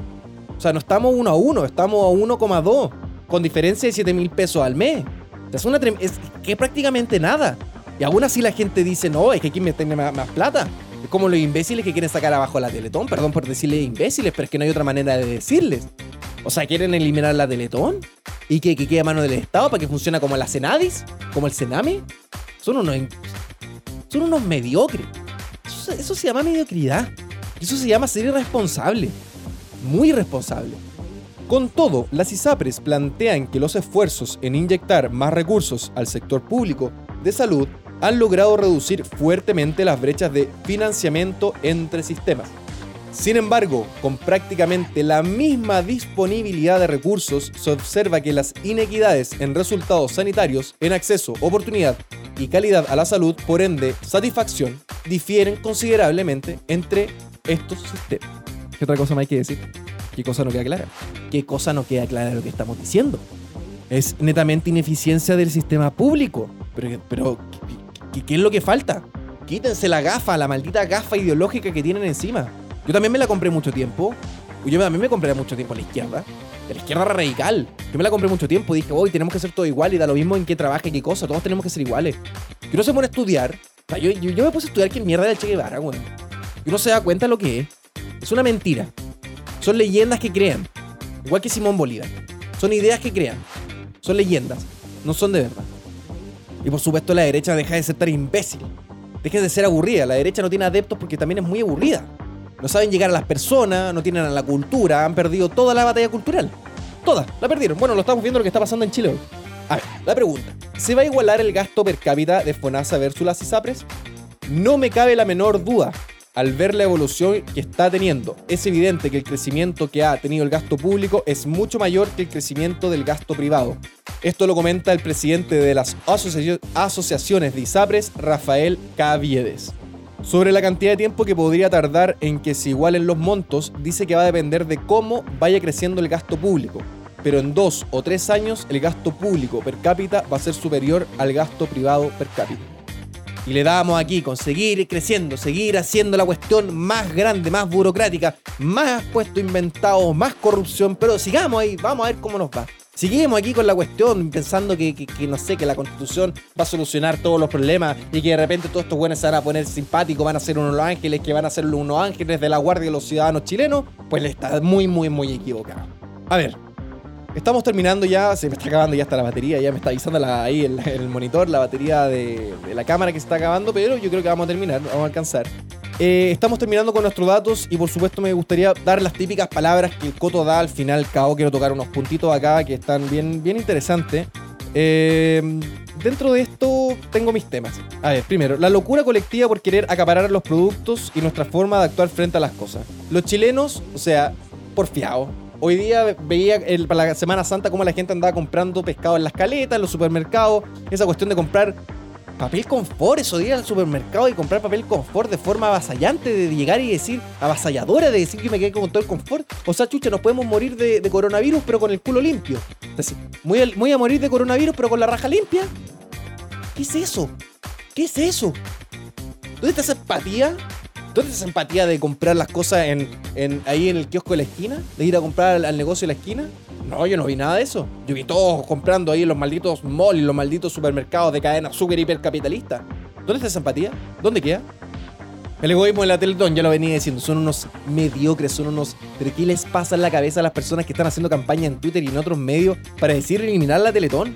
[SPEAKER 1] O sea, no estamos uno a uno, estamos a 1,2, con diferencia de 7 mil pesos al mes. es, una es que prácticamente nada. Y aún así la gente dice, no, es que aquí me tiene más, plata. Es como los imbéciles que quieren sacar abajo la Teletón. Perdón por decirles imbéciles, pero es que no hay otra manera de decirles. O sea, ¿quieren eliminar la Teletón? ¿Y que, que quede a mano del Estado para que funcione como la Senadis? ¿Como el Senami? Son unos, son unos mediocres. Eso, se llama mediocridad. Eso se llama ser irresponsable. Muy irresponsable. Con todo, las ISAPRES plantean que los esfuerzos en inyectar más recursos al sector público de salud han logrado reducir fuertemente las brechas de financiamiento entre sistemas. Sin embargo, con prácticamente la misma disponibilidad de recursos, se observa que las inequidades en resultados sanitarios, en acceso, oportunidad y calidad a la salud, por ende satisfacción, difieren considerablemente entre estos sistemas. ¿Qué (laughs) otra cosa más hay que decir? ¿Qué cosa no queda clara? ¿Qué cosa no queda clara de lo que estamos diciendo? Es netamente ineficiencia del sistema público. Pero, pero ¿qué, es lo que falta? Quítense la gafa, la maldita gafa ideológica que tienen encima. Yo también me la compré mucho tiempo. Yo también me compré mucho tiempo a la izquierda. A la izquierda radical. Yo me la compré mucho tiempo. Dije, hoy tenemos que ser todo igual y da lo mismo en qué trabaje, qué cosa. Todos tenemos que ser iguales. Yo no se pone a estudiar. yo, yo, me puse a estudiar qué mierda era el Che Guevara, weón. Y uno se da cuenta de lo que es. Es una mentira. Son leyendas que crean. Igual que Simón Bolívar. Son ideas que crean. Son leyendas. No son de verdad. Y por supuesto la derecha deja de ser tan imbécil. Deja de ser aburrida. La derecha no tiene adeptos porque también es muy aburrida. No saben llegar a las personas, no tienen a la cultura, han perdido toda la batalla cultural. Toda, la perdieron. Bueno, lo estamos viendo lo que está pasando en Chile hoy. A ver, la pregunta. ¿Se va a igualar el gasto per cápita de FONASA versus las ISAPRES? No me cabe la menor duda al ver la evolución que está teniendo. Es evidente que el crecimiento que ha tenido el gasto público es mucho mayor que el crecimiento del gasto privado. Esto lo comenta el presidente de las asociaciones de ISAPRES, Rafael Caviedes. Sobre la cantidad de tiempo que podría tardar en que se igualen los montos, dice que va a depender de cómo vaya creciendo el gasto público. Pero en dos o tres años el gasto público per cápita va a ser superior al gasto privado per cápita. Y le damos aquí con seguir creciendo, seguir haciendo la cuestión más grande, más burocrática, más puesto inventado, más corrupción, pero sigamos ahí, vamos a ver cómo nos va. Seguimos aquí con la cuestión pensando que, no sé, que la constitución va a solucionar todos los problemas y que de repente todos estos buenos se van a poner simpáticos, van a ser unos ángeles, que van a ser unos ángeles de la guardia de los ciudadanos chilenos, pues le está muy, muy, muy equivocado. A ver, estamos terminando ya, se me está acabando ya hasta la batería, ya me está avisando ahí el monitor la batería de, de la cámara que se está acabando, pero yo creo que vamos a terminar, vamos a alcanzar. Eh, estamos terminando con nuestros datos y por supuesto me gustaría dar las típicas palabras que el Coto da al final. Cabo quiero tocar unos puntitos acá que están bien, bien interesantes. Eh, dentro de esto tengo mis temas. A ver, primero, la locura colectiva por querer acaparar los productos y nuestra forma de actuar frente a las cosas. Los chilenos, o sea, porfiados. Hoy día veía para la Semana Santa cómo la gente andaba comprando pescado en las caletas, en los supermercados. Esa cuestión de comprar papel confort, eso de al supermercado y comprar papel confort de forma avasallante, de llegar y decir, avasalladora, de decir que me quedé con todo el confort. O sea, chucha, nos podemos morir de, coronavirus, pero con el culo limpio. Entonces, voy a, morir de coronavirus, pero con la raja limpia. ¿Qué es eso? ¿Qué es eso? ¿Dónde está esa empatía? ¿Dónde esa empatía de comprar las cosas en, ahí en el kiosco de la esquina? ¿De ir a comprar al negocio de la esquina? No, yo no vi nada de eso. Yo vi todos comprando ahí los malditos malls los malditos supermercados de cadena súper hipercapitalista. ¿Dónde está esa empatía? ¿Dónde queda? El egoísmo en la Teletón, ya lo venía diciendo, son unos mediocres, son unos... ¿Pero qué les pasa en la cabeza a las personas que están haciendo campaña en Twitter y en otros medios para decir eliminar la Teletón?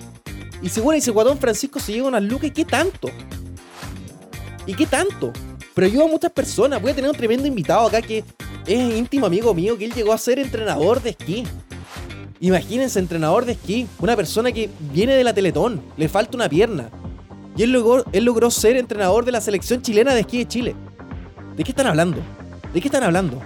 [SPEAKER 1] Y según ese Guatón Francisco se llega unas lucas, ¿y qué tanto? ¿Y qué tanto? Pero ayuda a muchas personas. Voy a tener un tremendo invitado acá que es íntimo amigo mío, que él llegó a ser entrenador de esquí. Imagínense, entrenador de esquí, una persona que viene de la Teletón, le falta una pierna. Y él logró, él logró ser entrenador de la selección chilena de esquí de Chile. ¿De qué están hablando? ¿De qué están hablando?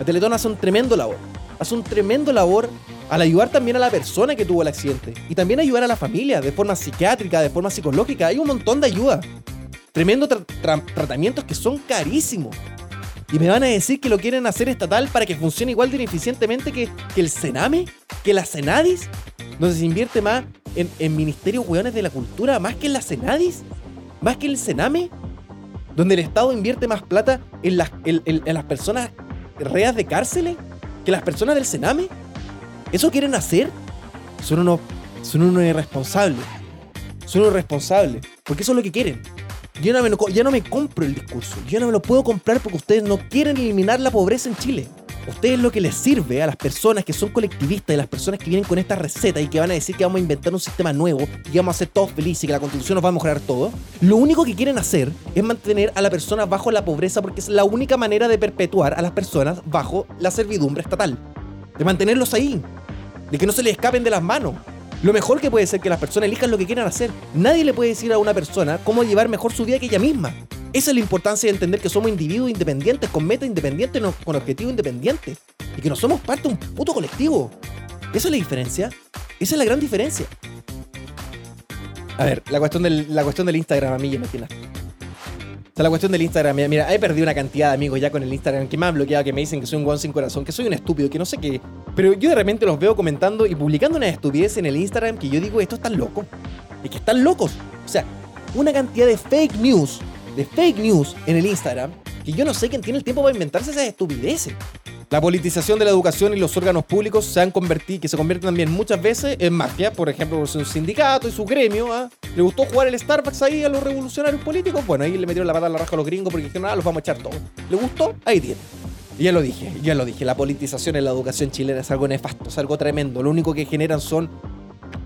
[SPEAKER 1] La Teletón hace un tremendo labor. Hace un tremendo labor al ayudar también a la persona que tuvo el accidente. Y también ayudar a la familia de forma psiquiátrica, de forma psicológica. Hay un montón de ayuda. Tremendos tratamientos que son carísimos. Y me van a decir que lo quieren hacer estatal para que funcione igual de ineficientemente que, el Sename, que la Senadis, donde se invierte más en, en ministerios hueones de la cultura, más que en la Senadis, más que en el Sename, donde el Estado invierte más plata en las, en, las personas reas de cárceles que las personas del Sename. ¿Eso quieren hacer? Son unos, son unos irresponsables. Son unos irresponsables. Porque eso es lo que quieren. Yo no, me, no me compro el discurso. Yo no me lo puedo comprar porque ustedes no quieren eliminar la pobreza en Chile. ustedes lo que les sirve a las personas que son colectivistas y las personas que vienen con esta receta y que van a decir que vamos a inventar un sistema nuevo y que vamos a ser todos felices y que la constitución nos va a mejorar todo, lo único que quieren hacer es mantener a la persona bajo la pobreza porque es la única manera de perpetuar a las personas bajo la servidumbre estatal. De mantenerlos ahí. De que no se les escapen de las manos. Lo mejor que puede ser que las personas elijan lo que quieran hacer. Nadie le puede decir a una persona cómo llevar mejor su vida que ella misma. Esa es la importancia de entender que somos individuos independientes, con meta independiente, con objetivo independiente. Y que no somos parte de un puto colectivo. Esa es la diferencia. Esa es la gran diferencia. A ver, la cuestión del, la cuestión del Instagram a mí ya me tiene. Sea, la cuestión del Instagram, mira, mira, he perdido una cantidad de amigos ya con el Instagram que me han bloqueado, que me dicen que soy un guan sin corazón, que soy un estúpido, que no sé qué. Pero yo de repente los veo comentando y publicando una estupidez en el Instagram que yo digo, esto están locos. Y que están locos. O sea, una cantidad de fake news, de fake news en el Instagram, que yo no sé quién tiene el tiempo para inventarse esas estupideces. La politización de la educación y los órganos públicos se han convertido, que se convierten también muchas veces en mafia, por ejemplo, su sindicato y su gremio. ¿ah? ¿Le gustó jugar el Starbucks ahí a los revolucionarios políticos? Bueno, ahí le metieron la pata a la raja a los gringos porque dijeron, ah, los vamos a echar todos. ¿Le gustó? Ahí tiene. Ya lo dije, ya lo dije, la politización en la educación chilena es algo nefasto, es algo tremendo. Lo único que generan son,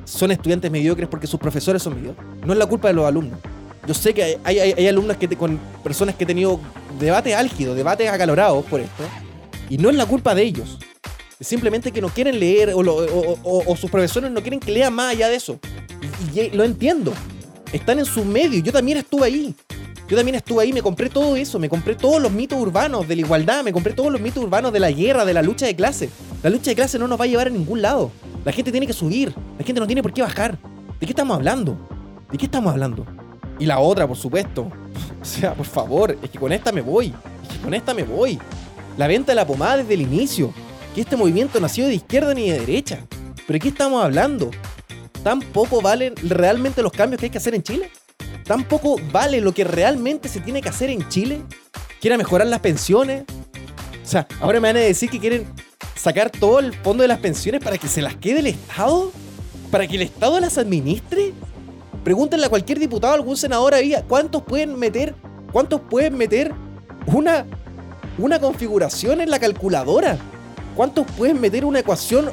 [SPEAKER 1] son estudiantes mediocres porque sus profesores son mediocres. No es la culpa de los alumnos. Yo sé que hay, hay, hay que con personas que han tenido debates álgidos, debates acalorados por esto y no es la culpa de ellos. Es simplemente que no quieren leer o, sus profesores no quieren que lean más allá de eso. Y, lo entiendo. Están en su medio. Yo también estuve ahí. Yo también estuve ahí, me compré todo eso, me compré todos los mitos urbanos de la igualdad, me compré todos los mitos urbanos de la guerra, de la lucha de clase. La lucha de clase no nos va a llevar a ningún lado. La gente tiene que subir, la gente no tiene por qué bajar. ¿De qué estamos hablando? ¿De qué estamos hablando? Y la otra, por supuesto. (laughs) O sea, por favor, es que con esta me voy. Es que con esta me voy la venta de la pomada desde el inicio, que este movimiento no ha sido de izquierda ni de derecha. ¿Pero de qué estamos hablando? ¿Tampoco valen realmente los cambios que hay que hacer en Chile? ¿Tampoco vale lo que realmente se tiene que hacer en Chile? ¿Quieren mejorar las pensiones? O sea, ahora me van a decir que quieren sacar todo el fondo de las pensiones para que se las quede el Estado? ¿Para que el Estado las administre? Pregúntenle a cualquier diputado, algún senador ahí, ¿cuántos pueden meter? ¿Cuántos pueden meter una una configuración en la calculadora. ¿Cuántos pueden meter una ecuación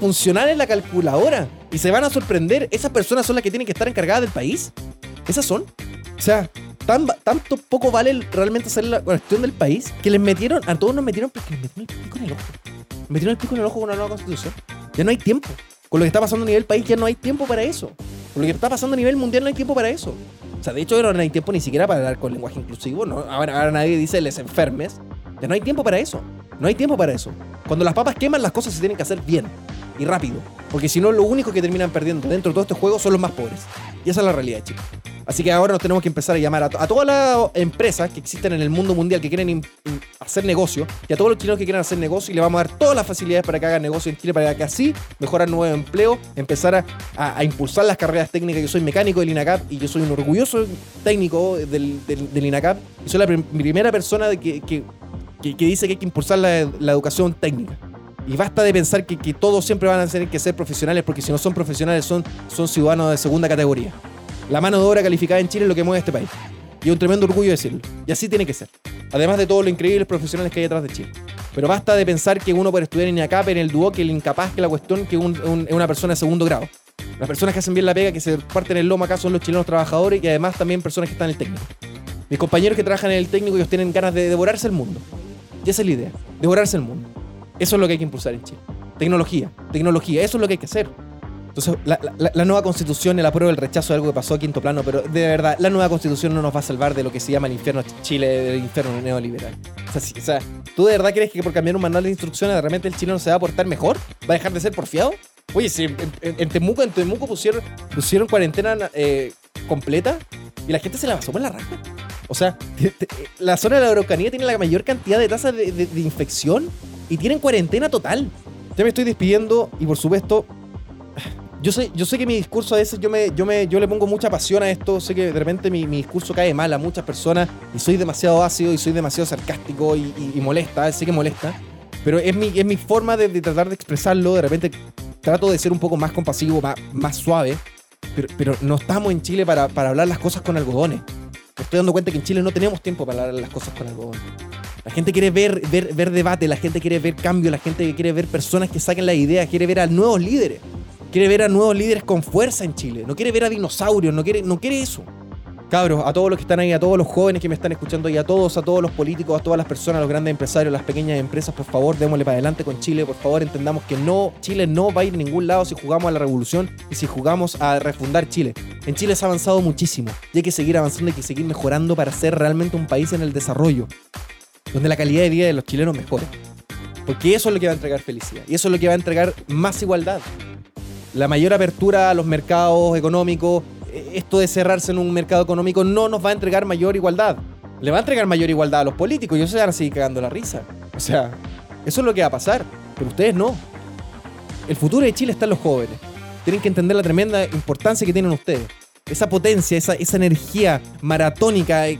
[SPEAKER 1] funcional en la calculadora? Y se van a sorprender, ¿esas personas son las que tienen que estar encargadas del país? ¿Esas son? O sea, tan, tanto poco vale realmente hacer la cuestión del país que les metieron, a todos nos metieron porque les metieron el pico en el ojo. Metieron el pico en el ojo con una nueva constitución. Ya no hay tiempo. Con lo que está pasando a nivel país ya no hay tiempo para eso. Con lo que está pasando a nivel mundial no hay tiempo para eso. O sea, de hecho no hay tiempo ni siquiera para hablar con lenguaje inclusivo. ¿no? Ahora, ahora nadie dice les enfermes. Ya no hay tiempo para eso. No hay tiempo para eso. Cuando las papas queman, las cosas se tienen que hacer bien y rápido. Porque si no, lo único que terminan perdiendo dentro de todo este juego son los más pobres. Y esa es la realidad, chicos. Así que ahora nos tenemos que empezar a llamar a, todas las empresas que existen en el mundo mundial que quieren hacer negocio y a todos los chilenos que quieran hacer negocio y le vamos a dar todas las facilidades para que hagan negocio en Chile, para que así mejoran nuevos empleos, empezar a, impulsar las carreras técnicas. Yo soy mecánico del INACAP y yo soy un orgulloso técnico del, INACAP y soy la primera persona que que, dice que hay que impulsar la, educación técnica. Y basta de pensar que, todos siempre van a tener que ser profesionales, porque si no son profesionales son, son ciudadanos de segunda categoría. La mano de obra calificada en Chile es lo que mueve este país. Y es un tremendo orgullo decirlo. Y así tiene que ser. Además de todos los increíbles profesionales que hay detrás de Chile. Pero basta de pensar que uno puede estudiar en INACAP, en el dúo, que el incapaz, que la cuestión, que es una persona de segundo grado. Las personas que hacen bien la pega, que se parten el lomo acá son los chilenos trabajadores y además también personas que están en el técnico. Mis compañeros que trabajan en el técnico, ellos tienen ganas de devorarse el mundo. Y esa es la idea, devorarse el mundo. Eso es lo que hay que impulsar en Chile. Tecnología, tecnología, eso es lo que hay que hacer. Entonces, la, nueva constitución, el apruebo, el rechazo de algo que pasó a quinto plano, pero de verdad, la nueva constitución no nos va a salvar de lo que se llama el infierno Chile, del infierno neoliberal. O sea, o sea, ¿tú de verdad crees que por cambiar un manual de instrucciones de repente el chileno se va a portar mejor? ¿Va a dejar de ser porfiado? Oye, si en, Temuco, en Temuco pusieron, pusieron cuarentena eh, completa y la gente se la pasó por la raja. O sea, la zona de la Araucanía tiene la mayor cantidad de tasas de, infección y tienen cuarentena total. Ya me estoy despidiendo y por supuesto, yo sé, yo sé que mi discurso a veces yo, me, yo, me, yo le pongo mucha pasión a esto, sé que de repente mi, discurso cae mal a muchas personas y soy demasiado ácido y soy demasiado sarcástico y, molesta, sé que molesta, pero es mi, es mi forma de, tratar de expresarlo, de repente trato de ser un poco más compasivo, más, más suave, pero, no estamos en Chile para, para hablar las cosas con algodones. Me estoy dando cuenta que en Chile no tenemos tiempo para hablar las cosas con algodón. La gente quiere ver, ver, ver debate, la gente quiere ver cambio, la gente quiere ver personas que saquen la idea, quiere ver a nuevos líderes. Quiere ver a nuevos líderes con fuerza en Chile. No quiere ver a dinosaurios, no quiere, no quiere eso. Cabros, a todos los que están ahí, a todos los jóvenes que me están escuchando y a todos, a todos los políticos, a todas las personas, los grandes empresarios, las pequeñas empresas, por favor, démosle para adelante con Chile. Por favor, entendamos que no, Chile no va a ir a ningún lado si jugamos a la revolución y si jugamos a refundar Chile. En Chile se ha avanzado muchísimo y hay que seguir avanzando, hay que seguir mejorando para ser realmente un país en el desarrollo, donde la calidad de vida de los chilenos mejore. Porque eso es lo que va a entregar felicidad y eso es lo que va a entregar más igualdad. La mayor apertura a los mercados económicos, esto de cerrarse en un mercado económico no nos va a entregar mayor igualdad. Le va a entregar mayor igualdad a los políticos y ellos se van a seguir cagando la risa. O sea, eso es lo que va a pasar, pero ustedes no. El futuro de Chile está en los jóvenes. Tienen que entender la tremenda importancia que tienen ustedes. Esa potencia, esa, esa energía maratónica, eh,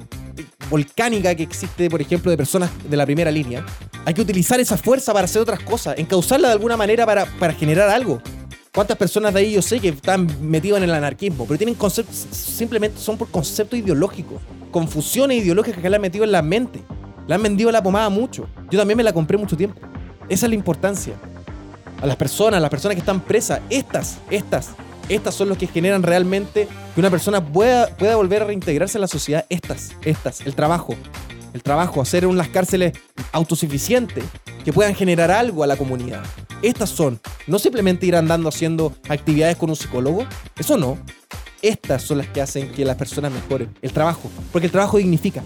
[SPEAKER 1] volcánica que existe, por ejemplo, de personas de la primera línea. Hay que utilizar esa fuerza para hacer otras cosas, encauzarla de alguna manera para, para generar algo. ¿Cuántas personas de ahí yo sé que están metidos en el anarquismo? Pero tienen conceptos, simplemente son por conceptos ideológicos. Confusiones ideológicas que le han metido en la mente. Le han vendido la pomada mucho. Yo también me la compré mucho tiempo. Esa es la importancia. A las personas, a las personas que están presas, estas, estas, estas son los que generan realmente que una persona pueda, pueda volver a reintegrarse a la sociedad. Estas, estas, el trabajo. El trabajo, hacer unas cárceles autosuficientes que puedan generar algo a la comunidad. Estas son, no simplemente ir andando haciendo actividades con un psicólogo, eso no. Estas son las que hacen que las personas mejoren. El trabajo, porque el trabajo dignifica.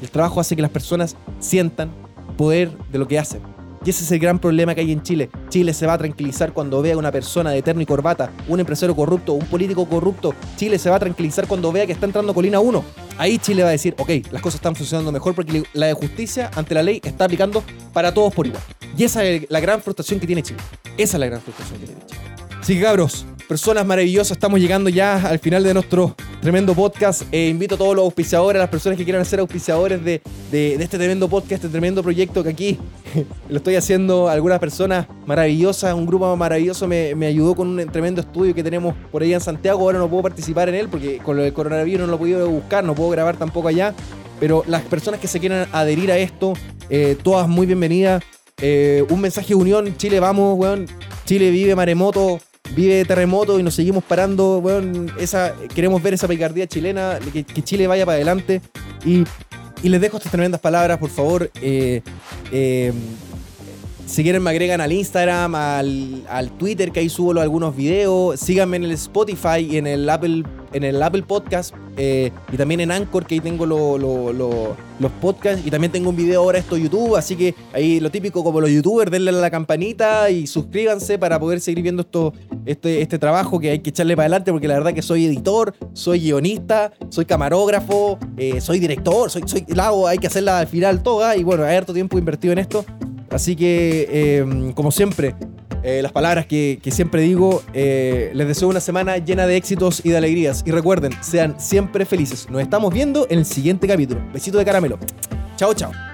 [SPEAKER 1] El trabajo hace que las personas sientan poder de lo que hacen. Y ese es el gran problema que hay en Chile. Chile se va a tranquilizar cuando vea una persona de terno y corbata, un empresario corrupto, un político corrupto. Chile se va a tranquilizar cuando vea que está entrando Colina 1. Ahí Chile va a decir, ok, las cosas están funcionando mejor porque la de justicia ante la ley está aplicando para todos por igual. Y esa es la gran frustración que tiene Chile. Esa es la gran frustración que tiene Chile. Así que cabros, personas maravillosas, estamos llegando ya al final de nuestro tremendo podcast. Eh, invito a todos los auspiciadores, a las personas que quieran ser auspiciadores de, este tremendo podcast, este tremendo proyecto que aquí (laughs) lo estoy haciendo algunas personas maravillosas, un grupo maravilloso me, me, ayudó con un tremendo estudio que tenemos por ahí en Santiago. Ahora no puedo participar en él porque con lo del coronavirus no lo he buscar, no puedo grabar tampoco allá. Pero las personas que se quieran adherir a esto, eh, todas muy bienvenidas. Eh, un mensaje de unión, Chile vamos, weón. Chile vive maremoto, vive terremoto y nos seguimos parando, weón. Esa, queremos ver esa picardía chilena, que, Chile vaya para adelante. Y, les dejo estas tremendas palabras, por favor. Eh, eh, si quieren me agregan al Instagram, al, al, Twitter, que ahí subo algunos videos. Síganme en el Spotify y en el Apple, en el Apple Podcast. Eh, y también en Anchor, que ahí tengo los podcasts. Y también tengo un video ahora esto YouTube. Así que ahí lo típico como los youtubers, denle a la campanita y suscríbanse para poder seguir viendo esto, este, este trabajo que hay que echarle para adelante. Porque la verdad que soy editor, soy guionista, soy camarógrafo, eh, soy director, soy, soy hago, hay que hacerla al final toda. Y bueno, hay harto tiempo invertido en esto. Así que, em, como siempre, eh, las palabras que, siempre digo, eh, les deseo una semana llena de éxitos y de alegrías. Y recuerden, sean siempre felices. Nos estamos viendo en el siguiente capítulo. Besito de caramelo. Chao, chao.